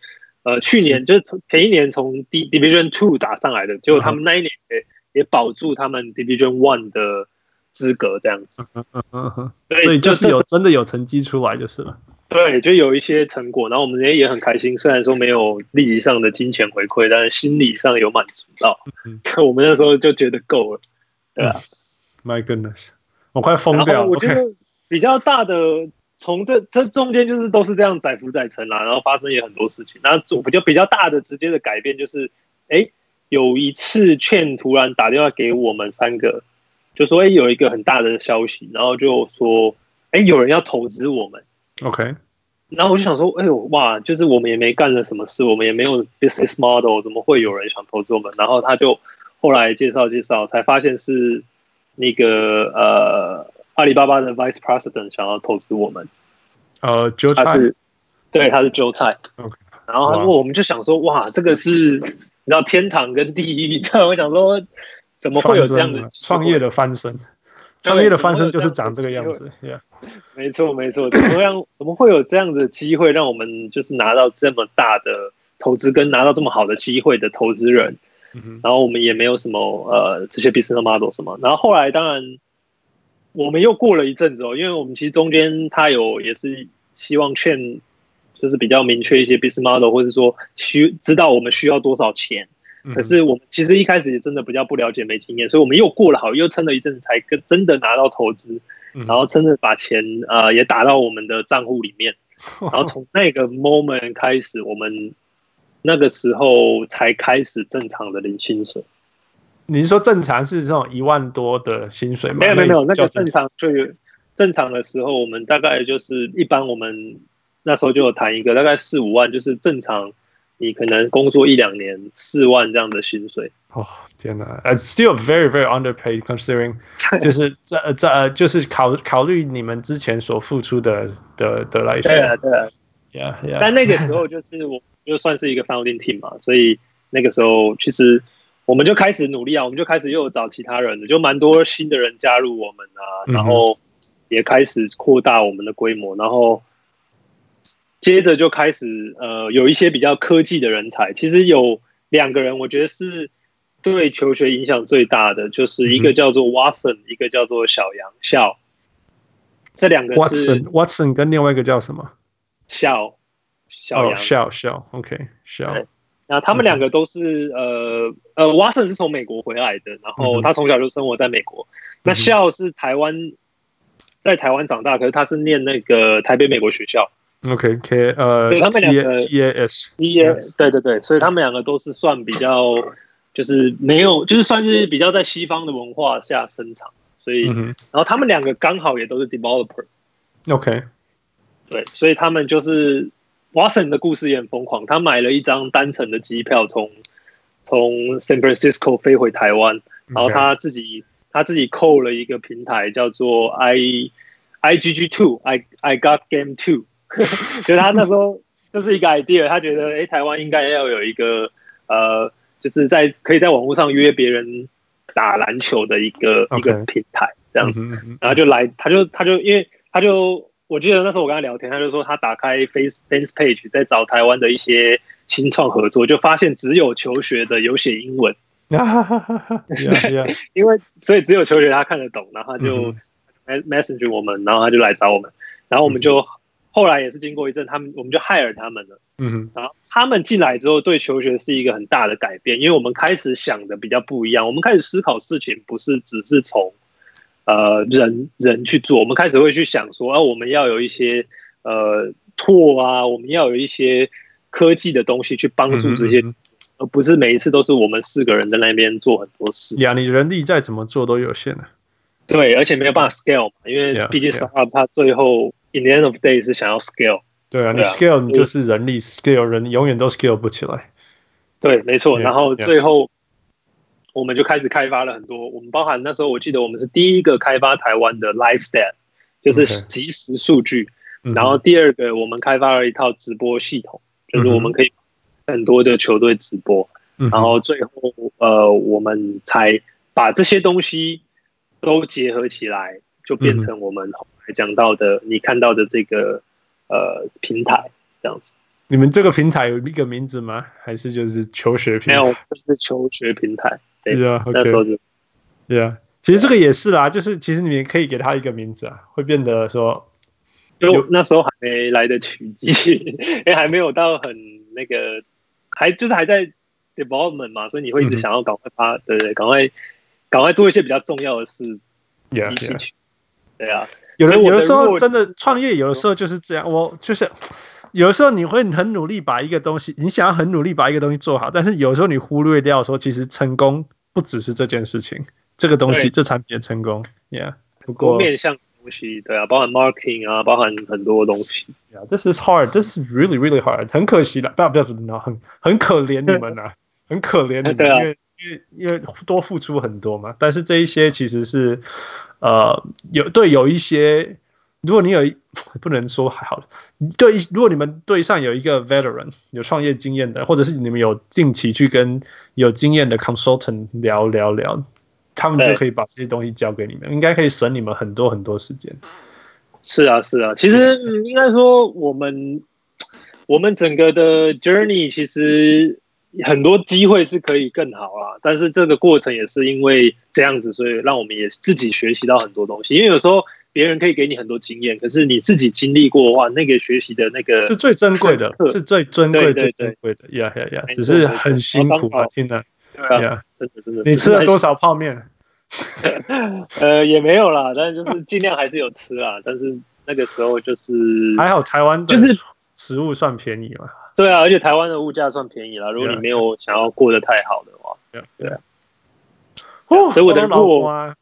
呃去年就是前一年从 D Division Two 打上来的，结果他们那一年也也保住他们 Division One 的资格，这样子。嗯嗯嗯，所以就是有真的有成绩出来就是了。对，就有一些成果，然后我们也也很开心。虽然说没有立即上的金钱回馈，但是心理上有满足到。嗯，我们那时候就觉得够了，对啊。My goodness，我快疯掉了。我觉得比较大的，从这这中间就是都是这样载浮载沉啦，然后发生也很多事情。然后比较比较大的直接的改变就是，哎，有一次劝突然打电话给我们三个，就说哎有一个很大的消息，然后就说哎有人要投资我们。OK，然后我就想说，哎呦哇，就是我们也没干了什么事，我们也没有 business model，怎么会有人想投资我们？然后他就后来介绍介绍，才发现是那个呃阿里巴巴的 vice president 想要投资我们。呃，韭菜，对，他是韭菜。OK，然后他说，我们就想说，哇，这个是你知道天堂跟地狱，你知道我想说，怎么会有这样的创业的翻身？创业的翻身就是长这个样子，Yeah，没错没错。怎么样？怎么会有这样的机会，让我们就是拿到这么大的投资，跟拿到这么好的机会的投资人？然后我们也没有什么呃这些 business model 什么。然后后来当然我们又过了一阵子哦，因为我们其实中间他有也是希望劝，就是比较明确一些 business model，或者说需知道我们需要多少钱。可是我们其实一开始也真的比较不了解，没经验，所以我们又过了好，又撑了一阵子才跟真的拿到投资，然后真的把钱呃也打到我们的账户里面，然后从那个 moment 开始，我们那个时候才开始正常的领薪水。你是说正常是这种一万多的薪水吗？没有没有没有，那个正常就有正常的时候，我们大概就是一般我们那时候就有谈一个大概四五万，就是正常。你可能工作一两年四万这样的薪水。哦天哪，It's still very very underpaid considering，就是在在就是考考虑你们之前所付出的的的来说。对啊对啊，Yeah Yeah。但那个时候就是我就算是一个 founding team 嘛，所以那个时候其实我们就开始努力啊，我们就开始又找其他人，就蛮多新的人加入我们啊，然后也开始扩大我们的规模，然后接着就开始呃有一些比较科技的人才，其实有两个人，我觉得是。对求学影响最大的就是一个叫做 Watson，、嗯、一个叫做小杨笑，这两个是 Watson Watson 跟另外一个叫什么？笑小杨笑笑 OK 笑。那他们两个都是、嗯、呃呃 Watson 是从美国回来的，然后他从小就生活在美国。嗯、那笑是台湾在台湾长大，可是他是念那个台北美国学校。OK K 呃，对他们两个 T A S T A 对对对，所以他们两个都是算比较。就是没有，就是算是比较在西方的文化下生长，所以，然后他们两个刚好也都是 developer。OK，对，所以他们就是 Watson 的故事也很疯狂，他买了一张单程的机票从从 San Francisco 飞回台湾，然后他自己他自己扣了一个平台叫做 I IGG Two I I Got Game Two，就他那时候就是一个 idea，他觉得哎台湾应该要有一个呃。就是在可以在网络上约别人打篮球的一个.一个平台这样子，然后就来，他就他就因为他就我记得那时候我跟他聊天，他就说他打开 Face Face Page 在找台湾的一些新创合作，就发现只有求学的有写英文 因为所以只有求学他看得懂，然后他就 message 我们，然后他就来找我们，然后我们就。后来也是经过一阵，他们我们就 hire 他们了。嗯哼，然后他们进来之后，对求学是一个很大的改变，因为我们开始想的比较不一样。我们开始思考事情，不是只是从呃人人去做，我们开始会去想说，啊，我们要有一些呃 tool 啊，我们要有一些科技的东西去帮助这些，而不是每一次都是我们四个人在那边做很多事。呀，你人力再怎么做都有限的。对，而且没有办法 scale 嘛，因为毕竟 startup 它最后。In the end of day 是想要 scale，对啊，你 scale 你就是人力 scale，人永远都 scale 不起来。对，没错。然后最后我们就开始开发了很多，我们包含那时候我记得我们是第一个开发台湾的 live stat，就是即时数据。然后第二个我们开发了一套直播系统，就是我们可以很多的球队直播。然后最后呃，我们才把这些东西都结合起来，就变成我们后来。讲到的，你看到的这个呃平台这样子，你们这个平台有一个名字吗？还是就是求学平台？没有，就是求学平台。对啊，那时候就对啊。其实这个也是啦，就是其实你们可以给他一个名字啊，会变得说，就那时候还没来得及，因 为还没有到很那个，还就是还在 development 嘛，所以你会一直想要赶快发，对对，赶快赶快做一些比较重要的事，一起去。对啊。有的有的时候真的创业，有的时候就是这样。我就是有的时候你会很努力把一个东西，你想要很努力把一个东西做好，但是有时候你忽略掉说，其实成功不只是这件事情，这个东西这产品的成功，Yeah。不过面向东西，对啊，包含 marketing 啊，包含很多东西。Yeah，this is hard，this is really really hard。很可惜了，不要不要说那很很可怜你们呐，很可怜你们，因为因为因为多付出很多嘛。但是这一些其实是。呃，有对有一些，如果你有 不能说还好，对，如果你们队上有一个 veteran 有创业经验的，或者是你们有近期去跟有经验的 consultant 聊聊聊，他们就可以把这些东西交给你们，应该可以省你们很多很多时间。是啊，是啊，其实应该说我们我们整个的 journey 其实。很多机会是可以更好啊，但是这个过程也是因为这样子，所以让我们也自己学习到很多东西。因为有时候别人可以给你很多经验，可是你自己经历过的话，那个学习的那个是最珍贵的，是最尊贵、最珍贵的。呀呀呀！只是很辛苦啊，听的。对啊，真的真的。你吃了多少泡面？呃，也没有啦，但是就是尽量还是有吃啦。但是那个时候就是还好，台湾就是食物算便宜嘛。对啊，而且台湾的物价算便宜啦。如果你没有想要过得太好的话，对对啊。所以我的弱，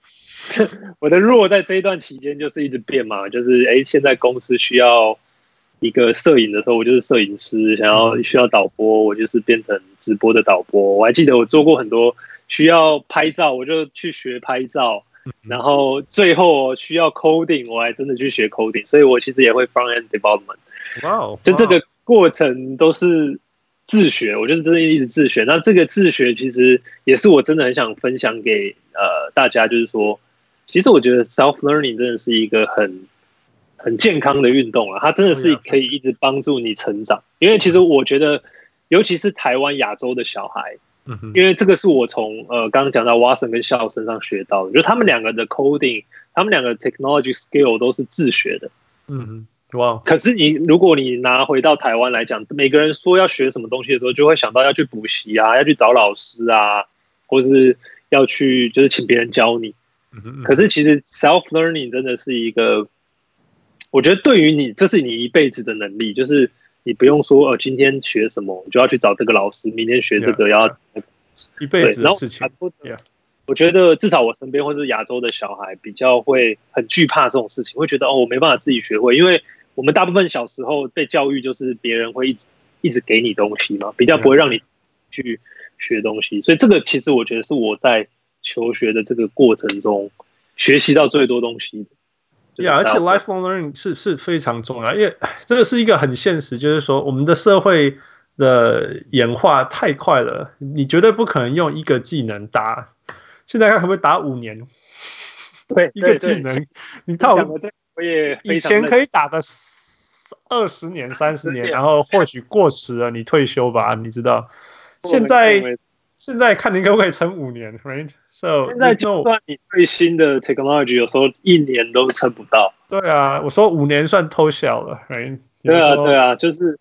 我的弱在这一段期间就是一直变嘛，就是哎，现在公司需要一个摄影的时候，我就是摄影师；想要需要导播，我就是变成直播的导播。我还记得我做过很多需要拍照，我就去学拍照。然后最后需要 coding，我还真的去学 coding。所以我其实也会 front end development。哇哦，就这个过程都是自学，我就是真的一直自学。那这个自学其实也是我真的很想分享给呃大家，就是说，其实我觉得 self learning 真的是一个很很健康的运动啊，它真的是可以一直帮助你成长。因为其实我觉得，尤其是台湾亚洲的小孩，嗯因为这个是我从呃刚刚讲到 Watson 跟肖身上学到的，就他们两个的 coding，他们两个 technology skill 都是自学的。嗯哼。哇！可是你，如果你拿回到台湾来讲，每个人说要学什么东西的时候，就会想到要去补习啊，要去找老师啊，或是要去就是请别人教你。可是其实 self learning 真的是一个，我觉得对于你，这是你一辈子的能力，就是你不用说，呃，今天学什么，你就要去找这个老师，明天学这个要一辈子的事情。我觉得至少我身边或者是亚洲的小孩比较会很惧怕这种事情，会觉得哦，我没办法自己学会，因为。我们大部分小时候被教育就是别人会一直一直给你东西嘛，比较不会让你去学东西，所以这个其实我觉得是我在求学的这个过程中学习到最多东西的。对啊，而且 lifelong learning 是是非常重要，因为这个是一个很现实，就是说我们的社会的演化太快了，你绝对不可能用一个技能打，现在看可不可以打五年？对，一个技能，你套。我也以前可以打个二十年、三十年，然后或许过时了，你退休吧，你知道。现在现在看你可不可以撑五年，right？So 现在就算你最新的 technology，有时候一年都撑不到。对啊，我说五年算偷笑了，right？对啊，对啊，就是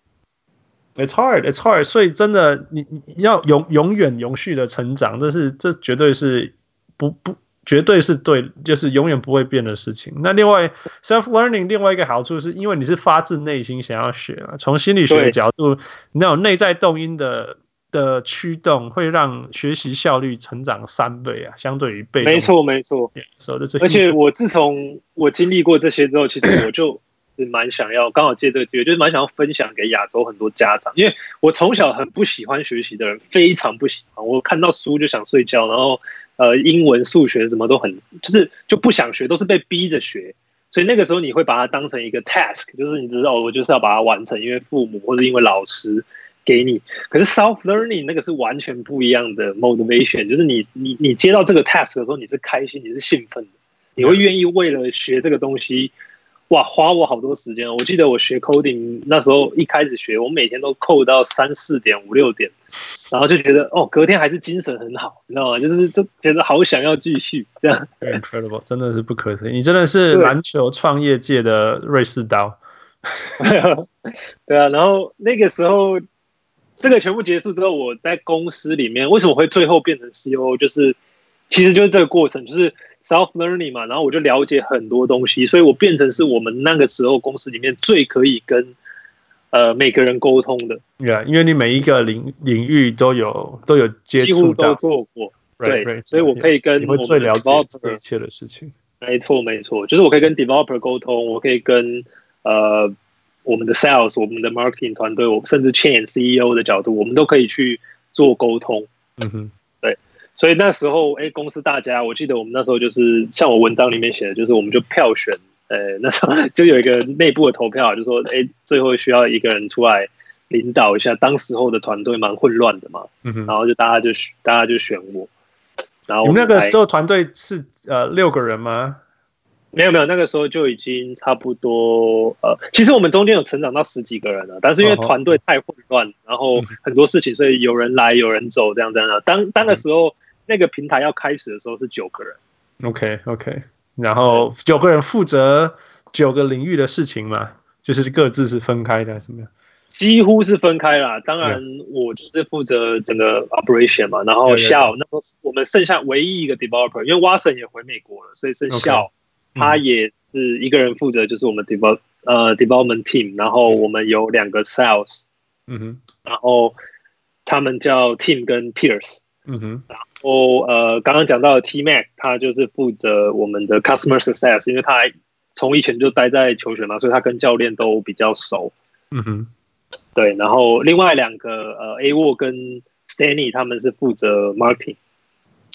it's hard，it's hard。所以真的，你你要永永远永续的成长，这是这绝对是不不。绝对是对，就是永远不会变的事情。那另外，self learning 另外一个好处是，因为你是发自内心想要学啊，从心理学的角度，那种内在动因的的驱动，会让学习效率成长三倍啊，相对于被动。没错，没错。而且我自从我经历过这些之后，其实我就是蛮想要，刚好借这个机会，就是蛮想要分享给亚洲很多家长，因为我从小很不喜欢学习的人，非常不喜欢，我看到书就想睡觉，然后。呃，英文、数学什么都很，就是就不想学，都是被逼着学。所以那个时候你会把它当成一个 task，就是你知道，我就是要把它完成，因为父母或者因为老师给你。可是 self learning 那个是完全不一样的 motivation，就是你你你接到这个 task 的时候，你是开心，你是兴奋的，你会愿意为了学这个东西。哇，花我好多时间！我记得我学 coding 那时候一开始学，我每天都 code 到三四点、五六点，然后就觉得哦，隔天还是精神很好，你知道吗？就是就觉得好想要继续这样。Incredible，真的是不可思议！你真的是篮球创业界的瑞士刀。对啊，对啊。然后那个时候，这个全部结束之后，我在公司里面为什么会最后变成 CEO？就是其实就是这个过程，就是。self learning 嘛，然后我就了解很多东西，所以我变成是我们那个时候公司里面最可以跟呃每个人沟通的。对啊，因为你每一个领领域都有都有接触到，几乎都做过。对，对，所以我可以跟我们最了解这一切的事情。没错，没错，就是我可以跟 developer 沟通，我可以跟呃我们的 sales、我们的 marketing 团队，我甚至 chain CEO 的角度，我们都可以去做沟通。嗯哼。对所以那时候，哎，公司大家，我记得我们那时候就是像我文章里面写的，就是我们就票选，呃，那时候就有一个内部的投票，就说，哎，最后需要一个人出来领导一下。当时候的团队蛮混乱的嘛，嗯哼，然后就大家就大家就选我。然后我们那个时候团队是呃六个人吗？没有没有，那个时候就已经差不多，呃，其实我们中间有成长到十几个人了，但是因为团队太混乱，然后很多事情，所以有人来有人走，这样这样。当当的时候。那个平台要开始的时候是九个人，OK OK，然后九个人负责九个领域的事情嘛，就是各自是分开的，怎么样？几乎是分开了。当然，我就是负责整个 operation 嘛。然后下午那时候我们剩下唯一一个 developer，因为 Watson 也回美国了，所以剩下他也是一个人负责，就是我们 develop 呃 development team。然后我们有两个 sales，嗯哼，然后他们叫 Tim 跟 Pierce。嗯哼，然后呃，刚刚讲到的 T Mac，他就是负责我们的 Customer Success，因为他从以前就待在球学嘛，所以他跟教练都比较熟。嗯哼，对，然后另外两个呃，A Ward 跟 Stanley 他们是负责 marketing。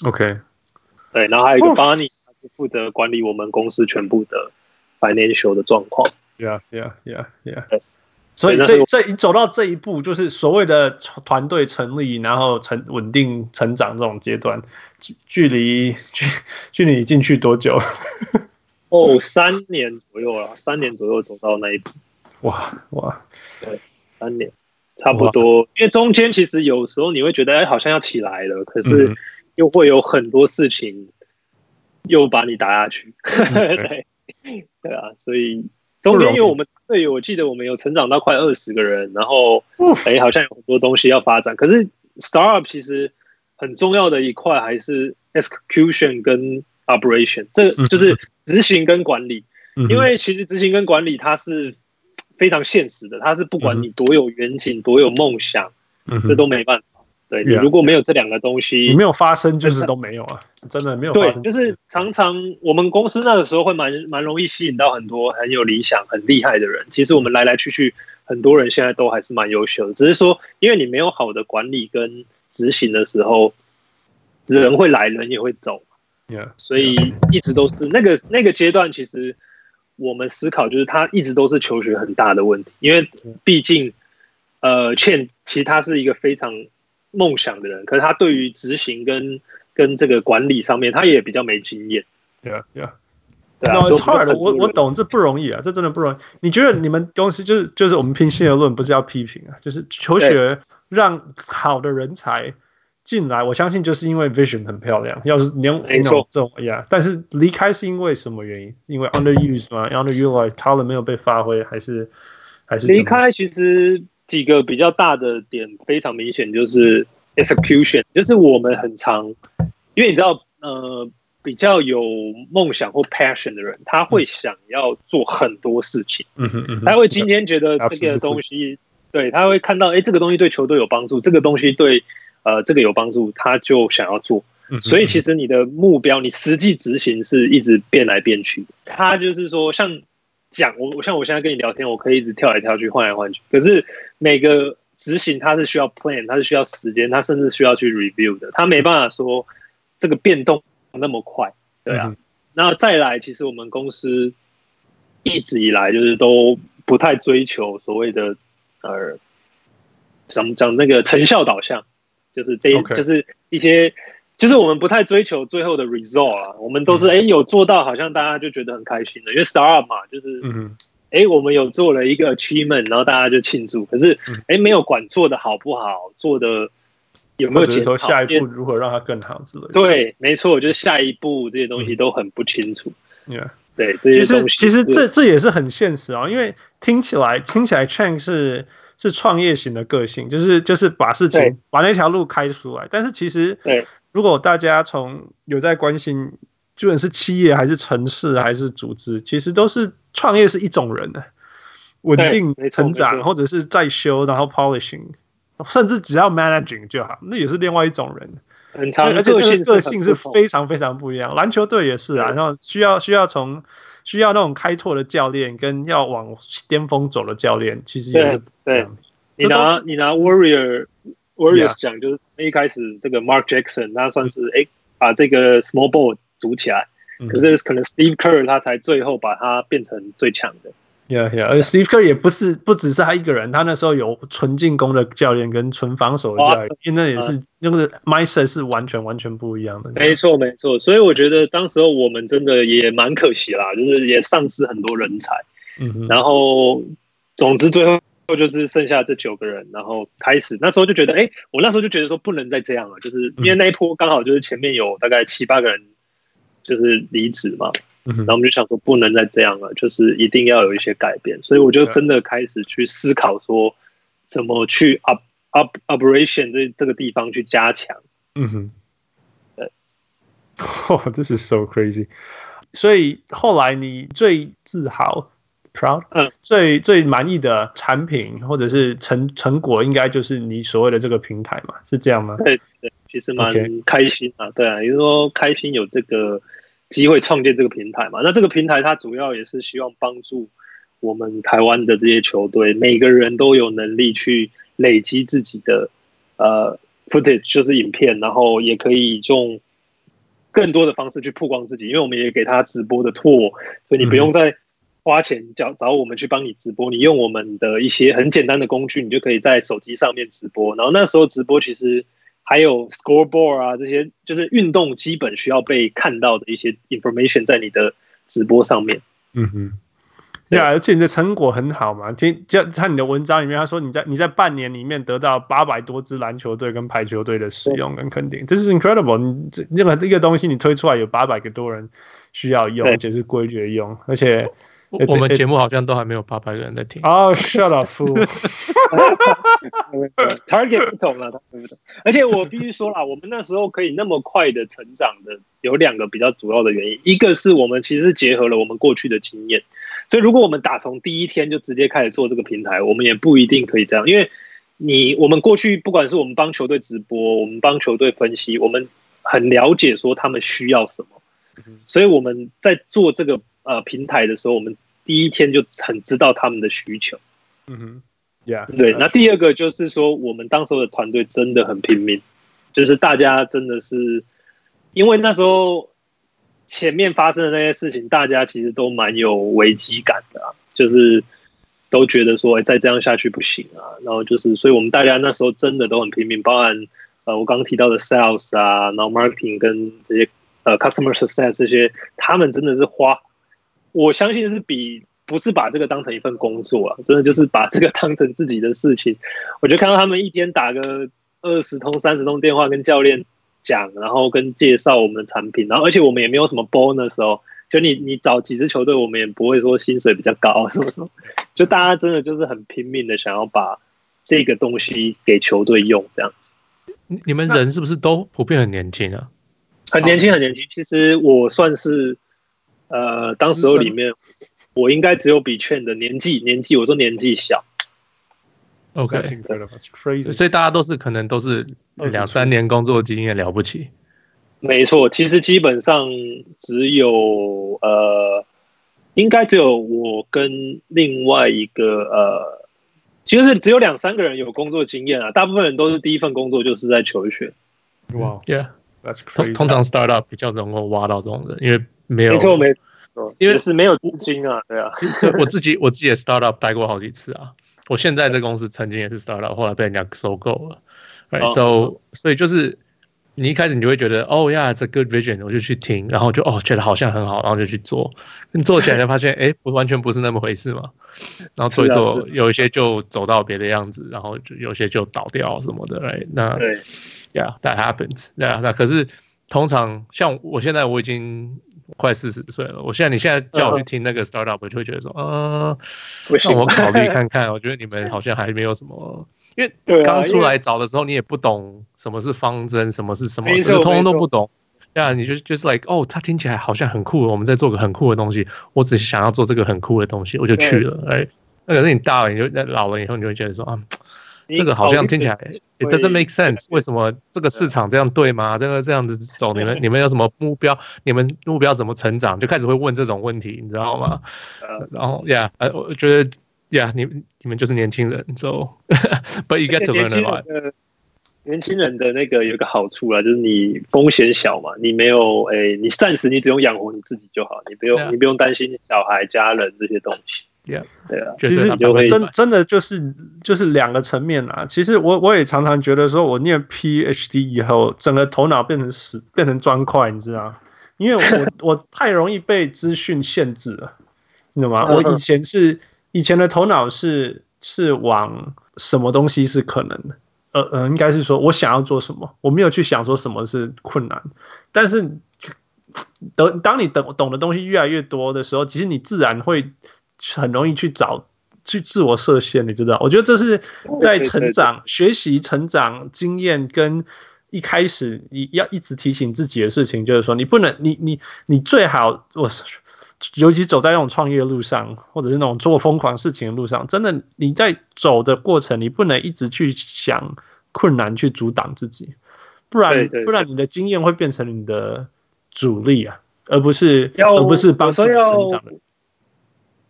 OK，对，然后还有一个是负责管理我们公司全部的 financial 的状况。Yeah，Yeah，Yeah，Yeah。所以这这一走到这一步，就是所谓的团队成立，然后成稳定成长这种阶段，距距离距距离进去多久？哦，三年左右了，三年左右走到那一步。哇哇，对，三年差不多。因为中间其实有时候你会觉得，哎，好像要起来了，可是又会有很多事情又把你打下去。对，对啊，所以。中间因为我们队友，我记得我们有成长到快二十个人，然后哎，好像有很多东西要发展。可是 startup 其实很重要的一块还是 execution 跟 operation，这就是执行跟管理。因为其实执行跟管理它是非常现实的，它是不管你多有远景、多有梦想，这都没办法。对，你如果没有这两个东西，你没有发生就是都没有啊，真的没有发生。对，就是常常我们公司那个时候会蛮蛮容易吸引到很多很有理想、很厉害的人。其实我们来来去去，很多人现在都还是蛮优秀的，只是说因为你没有好的管理跟执行的时候，人会来，人也会走。Yeah, 所以一直都是那个那个阶段，其实我们思考就是他一直都是求学很大的问题，因为毕竟呃，欠其实他是一个非常。梦想的人，可是他对于执行跟跟这个管理上面，他也比较没经验。对啊，对啊，对啊。No, 我我懂，这不容易啊，这真的不容易。你觉得你们公司就是就是我们平心而论，不是要批评啊，就是求学让好的人才进来，我相信就是因为 vision 很漂亮。要是你用没错这种呀，但是离开是因为什么原因？因为 underuse 吗？underutilized talent 没有被发挥，还是还是离开？其实。几个比较大的点非常明显，就是 execution，就是我们很常，因为你知道，呃，比较有梦想或 passion 的人，他会想要做很多事情，嗯哼嗯哼，他会今天觉得这个东西，对，他会看到，哎，这个东西对球队有帮助，这个东西对呃这个有帮助，他就想要做，所以其实你的目标，你实际执行是一直变来变去，他就是说像。讲我我像我现在跟你聊天，我可以一直跳来跳去，换来换去。可是每个执行它是需要 plan，它是需要时间，它甚至需要去 review 的。它没办法说这个变动那么快，对啊。那、嗯、再来，其实我们公司一直以来就是都不太追求所谓的呃，讲讲那个成效导向，就是这，Okay. 就是一些。就是我们不太追求最后的 result 啊，我们都是哎、欸、有做到，好像大家就觉得很开心的，因为 startup 嘛，就是嗯，哎我们有做了一个 achievement，然后大家就庆祝。可是哎没有管做的好不好，做的有没有检讨，下一步如何让它更好之类的。对，没错，就是下一步这些东西都很不清楚。Yeah. 对，这些东西其实其实这这也是很现实啊，因为听起来听起来 Chang 是是创业型的个性，就是就是把事情把那条路开出来，但是其实对。如果大家从有在关心，不管是企业还是城市还是组织，其实都是创业是一种人的稳定成长，或者是在修，然后 polishing，甚至只要 managing 就好，那也是另外一种人。很长，而且个性个性是非常非常不一样。篮球队也是啊，然后需要需要从需要那种开拓的教练，跟要往巅峰走的教练，其实也是对。你拿你拿 Warrior。Warriors 讲就是一开始这个 Mark Jackson 他算是哎把这个 Small Ball 组起来，可是可能 Steve Kerr 他才最后把他变成最强的。Yeah, yeah，而 Steve Kerr 也不是不只是他一个人，他那时候有纯进攻的教练跟纯防守的教练，因为那也是那个 mindset 是完全完全不一样的。没错没错，所以我觉得当时候我们真的也蛮可惜啦，就是也丧失很多人才。嗯哼，然后总之最后。就是剩下这九个人，然后开始那时候就觉得，哎，我那时候就觉得说不能再这样了，就是因为那一波刚好就是前面有大概七八个人就是离职嘛，然后我们就想说不能再这样了，就是一定要有一些改变，所以我就真的开始去思考说怎么去 up up operation 这这个地方去加强。嗯哼，对，哦，这是 so crazy。所以后来你最自豪。Proud，嗯，最最满意的产品或者是成成果，应该就是你所谓的这个平台嘛，是这样吗？对对，其实蛮开心啊，Okay. 对啊，也就是说开心有这个机会创建这个平台嘛。那这个平台它主要也是希望帮助我们台湾的这些球队，每个人都有能力去累积自己的呃 footage，就是影片，然后也可以用更多的方式去曝光自己，因为我们也给他直播的 tool，所以你不用再花钱找找我们去帮你直播，你用我们的一些很简单的工具，你就可以在手机上面直播。然后那时候直播其实还有 scoreboard 啊，这些就是运动基本需要被看到的一些 information 在你的直播上面。嗯哼。对啊，而且你的成果很好嘛。听，就看你的文章里面，他说你在你在半年里面得到八百多支篮球队跟排球队的使用跟肯定，这是 incredible 你。你这任何这个东西你推出来，有八百个多人需要用，而且是规律用，而且我们节目好像都还没有八百个人在听。哦、oh,，shut up fool。Target 不同了，对不对？而且我必须说啦，我们那时候可以那么快的成长的，有两个比较主要的原因，一个是我们其实结合了我们过去的经验。所以，如果我们打从第一天就直接开始做这个平台，我们也不一定可以这样。因为你，我们过去不管是我们帮球队直播，我们帮球队分析，我们很了解说他们需要什么。所以我们在做这个呃平台的时候，我们第一天就很知道他们的需求。嗯哼，Yeah，对。那第二个就是说，我们当时的团队真的很拼命，就是大家真的是因为那时候。前面发生的那些事情，大家其实都蛮有危机感的啊，就是都觉得说，再这样下去不行啊。然后就是，所以我们大家那时候真的都很拼命，包含呃我刚刚提到的 sales 啊，然后 marketing 跟这些呃 customer success 这些，他们真的是花，我相信是比不是把这个当成一份工作啊，真的就是把这个当成自己的事情。我就看到他们一天打个二十通、三十通电话跟教练。讲，然后跟介绍我们的产品，然后而且我们也没有什么 bonus 哦，就你你找几支球队，我们也不会说薪水比较高什么什么，就大家真的就是很拼命的想要把这个东西给球队用这样子。你们人是不是都普遍很年轻啊？很年轻，很年轻。其实我算是呃，当时候里面我应该只有比 Chen 的年纪年纪，我说年纪小。OK，所以大家都是可能都是两三年工作经验了不起。没错，其实基本上只有呃，应该只有我跟另外一个呃，其实是只有两三个人有工作经验啊。大部分人都是第一份工作就是在求学。哇，Yeah，That's crazy。通常 startup 比较能够挖到这种人，因为没有没错没错，因为是没有资金啊，对啊。我自己 我自己也 startup 待过好几次啊。我现在这公司曾经也是 startup，后来被人家收购了。Right，so、oh. 所以就是你一开始你就会觉得，哦呀，it's a good vision，我就去听，然后就哦觉得好像很好，然后就去做。你做起来才发现，哎，不完全不是那么回事嘛。然后做一做，有一些就走到别的样子，然后就有些就倒掉什么的。Right，那对，Yeah，that happens。Yeah，那可是通常像我现在我已经。快四十岁了，我现在你现在叫我去听那个 startup，我就会觉得说，啊，让我考虑看看。我觉得你们好像还没有什么，因为刚出来找的时候，你也不懂什么是方针，什么是什么，什么通通都不懂。对啊，你就就是 like，哦，他听起来好像很酷，我们在做个很酷的东西。我只是想要做这个很酷的东西，我就去了。哎，那可是你大了，你就老了以后，你就会觉得说啊。这个好像听起来，It doesn't make sense。为什么这个市场这样对吗？这个这样子走，你们你们有什么目标？你们目标怎么成长？就开始会问这种问题，你知道吗？然后，Yeah，呃，我觉得，Yeah，你你们就是年轻人，So，but you get to learn a lot。年轻人的那个有个好处啊，就是你风险小嘛，你没有诶，你暂时你只用养活你自己就好，你不用你不用担心小孩、家人这些东西。Yeah, 对啊，其实真真的就是就是两个层面啊。其实我我也常常觉得说，我念 PhD 以后，整个头脑变成死，变成砖块，你知道？因为我 我太容易被资讯限制了，你懂吗？我以前是以前的头脑是是往什么东西是可能的，呃呃，应该是说我想要做什么，我没有去想说什么是困难。但是等当你懂懂的东西越来越多的时候，其实你自然会。很容易去找去自我设限，你知道？我觉得这是在成长、学习、成长经验跟一开始你要一直提醒自己的事情，就是说你不能，你你你最好，我尤其走在那种创业路上，或者是那种做疯狂事情的路上，真的你在走的过程，你不能一直去想困难去阻挡自己，不然不然你的经验会变成你的阻力啊，而不是而不是帮助你成长的。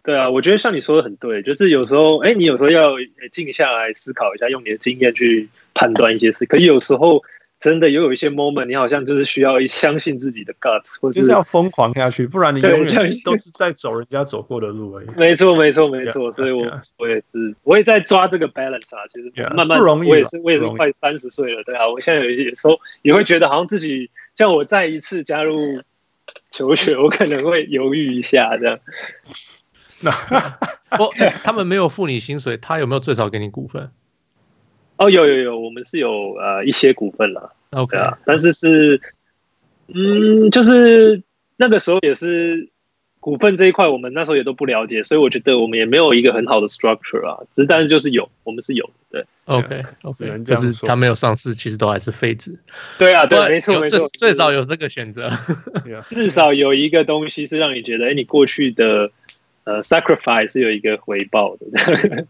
对啊，我觉得像你说的很对，就是有时候，哎，你有时候要静下来思考一下，用你的经验去判断一些事。可有时候真的也有一些 moment，你好像就是需要相信自己的 guts，或者就是要疯狂下去，不然你永远都是在走人家走过的路而已。没错，没错，没错。所以我我也是，我也在抓这个 balance 啊。其实慢慢不容易，我也是，我也是快三十岁了，对啊。我现在有一些时候也会觉得，好像自己像我再一次加入求学，我可能会犹豫一下这样。那 不、欸，他们没有付你薪水，他有没有最少给你股份？哦，有有有，我们是有呃一些股份了。OK 啊，但是是，嗯，就是那个时候也是股份这一块，我们那时候也都不了解，所以我觉得我们也没有一个很好的 structure 啊。只是但是就是有，我们是有对。OK OK，就是他没有上市，其实都还是废纸。对啊，对，没错没错，最少有这个选择，至少有一个东西是让你觉得，哎，你过去的。呃，sacrifice 是有一个回报的，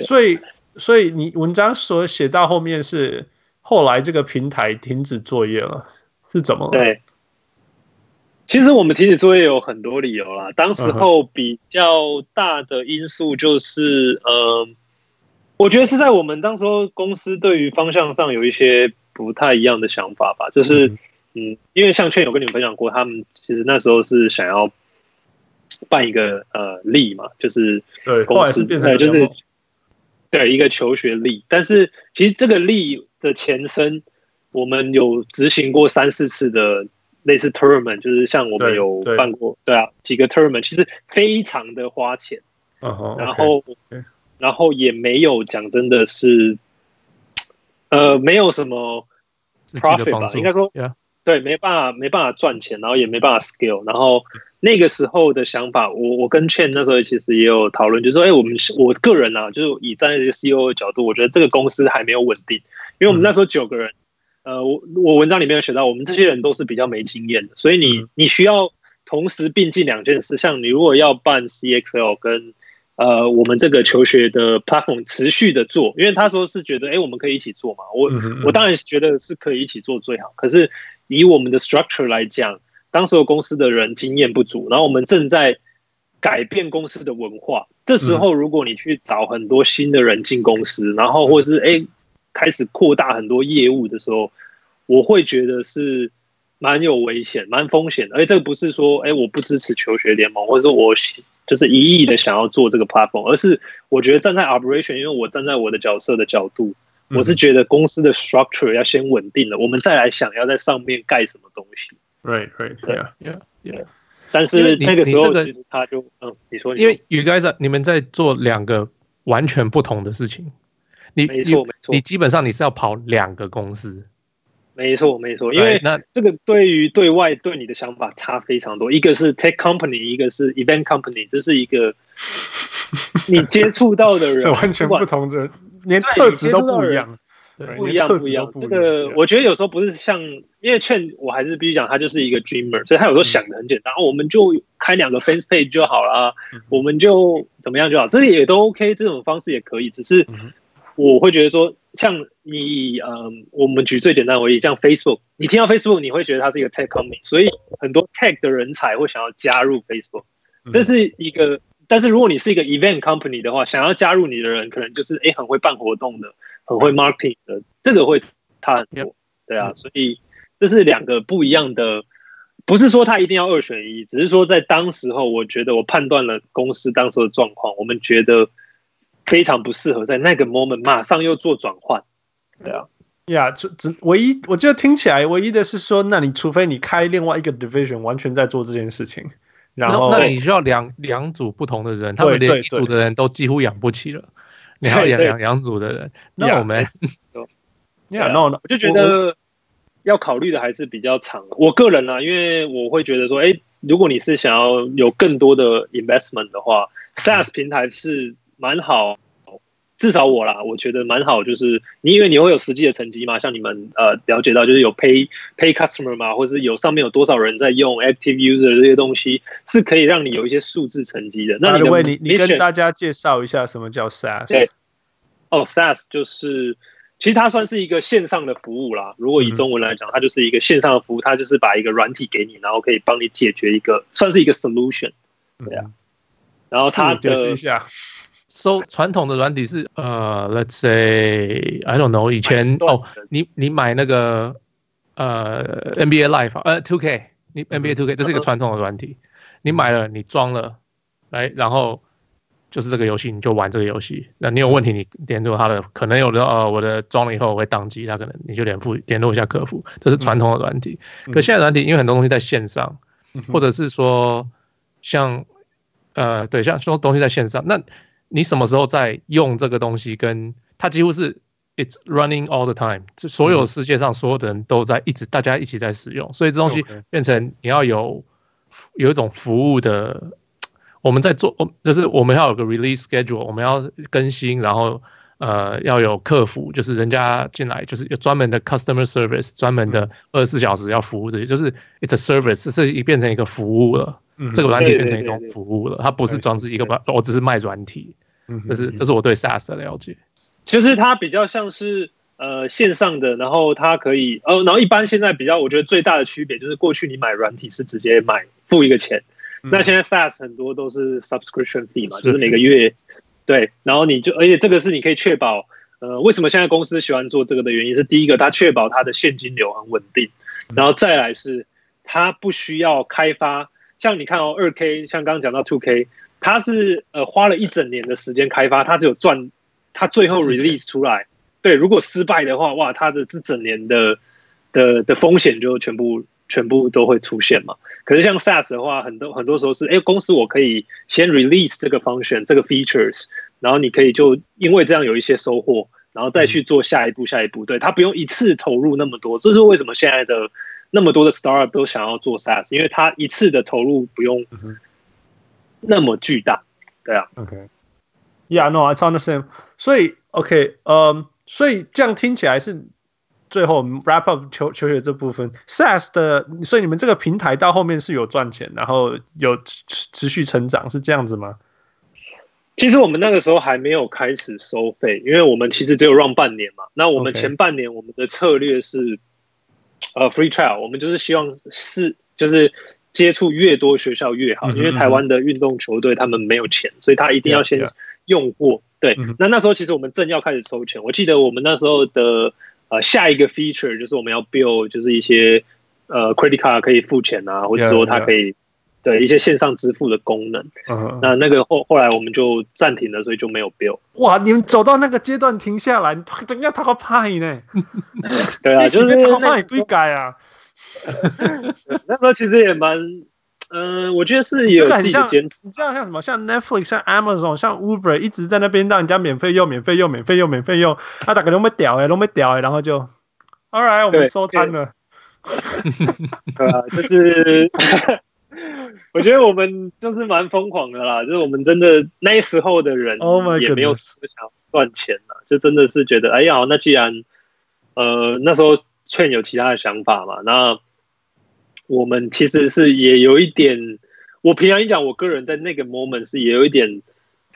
所以，所以你文章所写到后面是后来这个平台停止作业了，是怎么了？对，其实我们停止作业有很多理由啦。当时候比较大的因素就是，呃，我觉得是在我们当时候公司对于方向上有一些不太一样的想法吧。就是，嗯，因为像券有跟你们分享过，他们其实那时候是想要。办一个呃例嘛，就是公司对，对，就是对一个求学力。但是其实这个例的前身，我们有执行过三四次的类似 tournament，就是像我们有办过，对，啊，几个 tournament，其实非常的花钱。Uh -huh, 然后，okay. 然后也没有讲真的是，呃，没有什么 profit 吧，应该说，yeah. 对，没办法，没办法赚钱，然后也没办法 scale，然后。那个时候的想法，我我跟 Chen 那时候其实也有讨论，就是说，哎，我们我个人啊，就是以站在这个 CEO 的角度，我觉得这个公司还没有稳定，因为我们那时候九个人，呃，我我文章里面有写到，我们这些人都是比较没经验的，所以你你需要同时并进两件事，像你如果要办 CXL 跟呃我们这个求学的 platform 持续的做，因为他说是觉得，哎，我们可以一起做嘛，我我当然觉得是可以一起做最好，可是以我们的 structure 来讲。当时公司的人经验不足，然后我们正在改变公司的文化。这时候，如果你去找很多新的人进公司，然后或是哎开始扩大很多业务的时候，我会觉得是蛮有危险、蛮风险的。而且这个不是说哎我不支持求学联盟，或者说我就是一意的想要做这个 platform，而是我觉得站在 operation，因为我站在我的角色的角度，我是觉得公司的 structure 要先稳定了，我们再来想要在上面盖什么东西。Right, right, yeah, yeah, yeah. 但是那个时候，其实他就嗯，你说，因为 you guys 你们在做两个完全不同的事情，你没错没错，你基本上你是要跑两个公司，没错没错，因为那这个对于对外对你的想法差非常多，一个是 tech company，一个是 event company，这是一个 你接触到的人 完全不同的，连特质都不一样。对，不一样，不一样。这个我觉得有时候不是像，因为劝我还是必须讲，他就是一个 dreamer，所以他有时候想的很简单，嗯、我们就开两个 fans page 就好了，嗯，我们就怎么样就好，这也都 OK，这种方式也可以。只是我会觉得说，像你，嗯，我们举最简单的为例，像 Facebook，你听到 Facebook，你会觉得它是一个 tech company，所以很多 tech 的人才会想要加入 Facebook，这是一个。但是如果你是一个 event company 的话，想要加入你的人，可能就是哎，很会办活动的。很会 marketing 的，这个会差很多，对啊，所以这是两个不一样的，不是说他一定要二选一，只是说在当时候，我觉得我判断了公司当时的状况，我们觉得非常不适合在那个 moment 马上又做转换，对啊，呀，只只唯一，我觉得听起来唯一的是说，那你除非你开另外一个 division，完全在做这件事情，然后那你需要两两组不同的人，他们连一组的人都几乎养不起了。你 要养两两组的人，那我们，你好，那我就觉得要考虑的还是比较长。我个人呢、啊，因为我会觉得说，哎，如果你是想要有更多的 investment 的话，SaaS 平台是蛮好。至少我啦，我觉得蛮好，就是你因为你会有实际的成绩嘛，像你们呃了解到，就是有 pay pay customer 嘛，或者是有上面有多少人在用 active user 这些东西，是可以让你有一些数字成绩的。那你的你你跟大家介绍一下什么叫 SaaS？对，哦，SaaS 就是其实它算是一个线上的服务啦。如果以中文来讲，它就是一个线上的服务，它就是把一个软体给你，然后可以帮你解决一个算是一个 solution。对啊。然后它解释 So 传统的软体是呃，Let's say I don't know，以前哦，你你买那个呃 NBA Live 呃 Two K，你 NBA Two K 这是一个传统的软体，你买了你装了，来然后就是这个游戏你就玩这个游戏，那你有问题你联络他的，可能有的呃我的装了以后我会宕机，他可能你就联付联络一下客服，这是传统的软体。可现在软体因为很多东西在线上，或者是说像呃对像说东西在线上那。你什么时候在用这个东西？跟它几乎是 it's running all the time，这所有世界上所有的人都在一直，大家一起在使用，所以这东西变成你要有有一种服务的，我们在做，就是我们要有个 release schedule，我们要更新，然后呃要有客服，就是人家进来就是有专门的 customer service，专门的二十四小时要服务这些，就是 it's a service，这已变成一个服务了。嗯这个软体变成一种服务了，它不是装置一个软，我只是卖软体。这是这是我对 SaaS 的了解，就是它比较像是呃线上的，然后它可以呃，然后一般现在比较我觉得最大的区别就是过去你买软体是直接买付一个钱，那现在 SaaS 很多都是 subscription fee 嘛，就是每个月。对，然后你就而且这个是你可以确保呃为什么现在公司喜欢做这个的原因是第一个它确保它的现金流很稳定，然后再来是它不需要开发。像你看哦，二 K，像刚刚讲到 Two K，它是呃花了一整年的时间开发，他只有赚，他最后 release 出来，对，如果失败的话，哇，他的这整年的的的风险就全部全部都会出现嘛。可是像 SaaS 的话，很多很多时候是，哎，公司我可以先 release 这个 function 这个 features，然后你可以就因为这样有一些收获，然后再去做下一步下一步，对，他不用一次投入那么多，这是为什么现在的。那么多的 startup 都想要做 SaaS，因为他一次的投入不用那么巨大，对啊。OK，Yeah，No，I understand。所以 OK，嗯，所以这样听起来是最后 wrap up 求求学这部分 SaaS 的，所以你们这个平台到后面是有赚钱，然后有持持续成长，是这样子吗？其实我们那个时候还没有开始收费，因为我们其实只有 run 半年嘛。那我们前半年我们的策略是。呃、uh，free trial，我们就是希望是就是接触越多学校越好，因为台湾的运动球队他们没有钱，所以他一定要先用过。对，那那时候其实我们正要开始收钱，我记得我们那时候的呃下一个 feature 就是我们要 build 就是一些呃 credit card 可以付钱啊，或者说它可以。对一些线上支付的功能，uh-huh. 那那个后后来我们就暂停了，所以就没有 build。哇，你们走到那个阶段停下来，怎样他个派呢？对啊，就是他派对改啊。那时候其实也蛮，嗯、呃，我觉得是有自己的坚持。你这样像什么？像 Netflix、像 Amazon、像 Uber 一直在那边让人家免费用、免费用、免费用、免费用，他大概都没屌哎，都没屌哎，然后就，All right，我们收摊了。对啊，就是。我觉得我们就是蛮疯狂的啦，就是我们真的那时候的人也没有想赚钱了，就真的是觉得，哎呀，那既然呃那时候劝有其他的想法嘛，那我们其实是也有一点，我平常一讲，我个人在那个 moment 是也有一点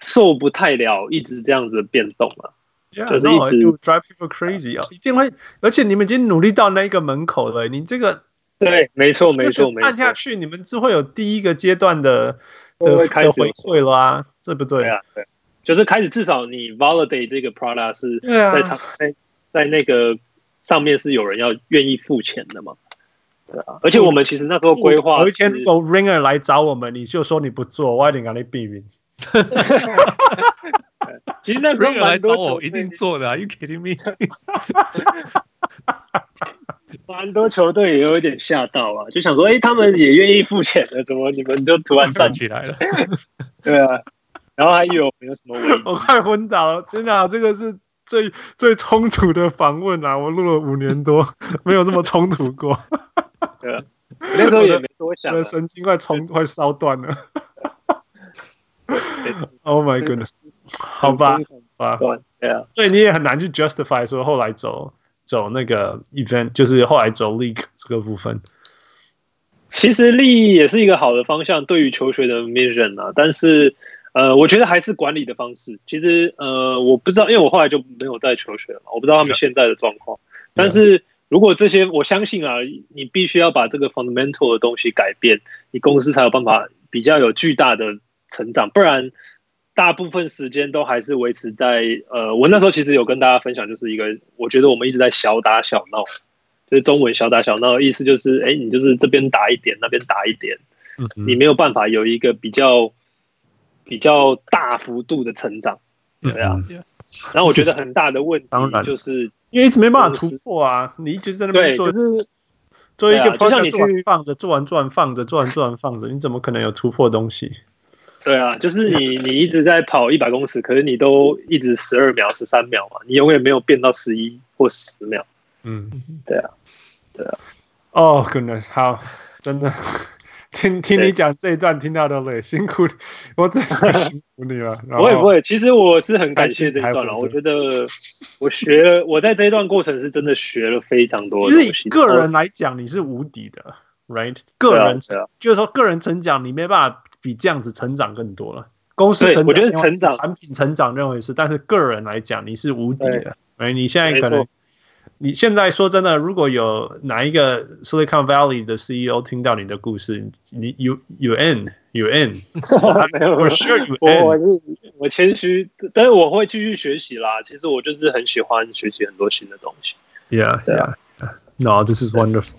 受不太了，一直这样子的变动啊，yeah, 就是一直 drive people crazy 啊，一定会，而且你们已经努力到那个门口了，你这个。对，没错，没错，没错。按下去，你们就会有第一个阶段的的的回馈了啊，对不对？对啊，对，就是开始至少你 validate 这个 product 是在场在在那个上面是有人要愿意付钱的嘛？对啊，而且我们其实那时候规划，有一天有 Ringer 来找我们，你就说你不做，我一定给你避免。其实那时候蛮多我一定做的，Are you kidding me？蛮多球队也有一点吓到啊，就想说，哎、欸，他们也愿意付钱了，怎么你们就突然 站起来了？对啊，然后还有没有什么问题？我快昏倒了，真的、啊，这个是最最冲突的访问啊！我录了五年多，没有这么冲突过。对啊，那时候也没多想，我的神经快冲快烧断了。Oh my goodness！好吧，好吧，对啊，所以你也很难去 justify 说后来走。走那个 event，就是后来走 league 这个部分。其实 league 也是一个好的方向，对于求学的 mission 啊。但是，呃，我觉得还是管理的方式。其实，呃，我不知道，因为我后来就没有在求学了嘛，我不知道他们现在的状况。但是如果这些，我相信啊，你必须要把这个 fundamental 的东西改变，你公司才有办法比较有巨大的成长，不然大部分时间都还是维持在呃，我那时候其实有跟大家分享，就是一个我觉得我们一直在小打小闹，就是中文小打小闹，意思就是哎，你就是这边打一点，那边打一点，嗯，你没有办法有一个比较比较大幅度的成长，对啊，然后我觉得很大的问题就是因为一直没办法突破啊，你一直在那边做，就是。做一个 project 做完放着，做完做完放着，做完做完放着，你怎么可能有突破东西？对啊，就是你你一直在跑一百公尺，可是你都一直十二秒、十三秒嘛，你永远没有变到十一或十秒。嗯，对啊，对啊。哦，goodness，好，真的。听听你讲这一段，听到都累，辛苦你，我真是辛苦你了。不会不会，其实我是很感谢这一段了。我觉得我学了，我在这一段过程是真的学了非常多。其实个人来讲，你是无敌的，right？个人就是说个人成长，你没办法比这样子成长更多了。公司成长，我觉得成长，产品成长认为是，但是个人来讲，你是无敌的。哎，你现在可能。你现在说真的，如果有哪一个 Silicon Valley 的 CEO 听到你的故事，你 you you in you end，for sure you in。我我我谦虚，但是我会继续学习啦。其实我就是很喜欢学习很多新的东西。Yeah, yeah. No, this is wonderful.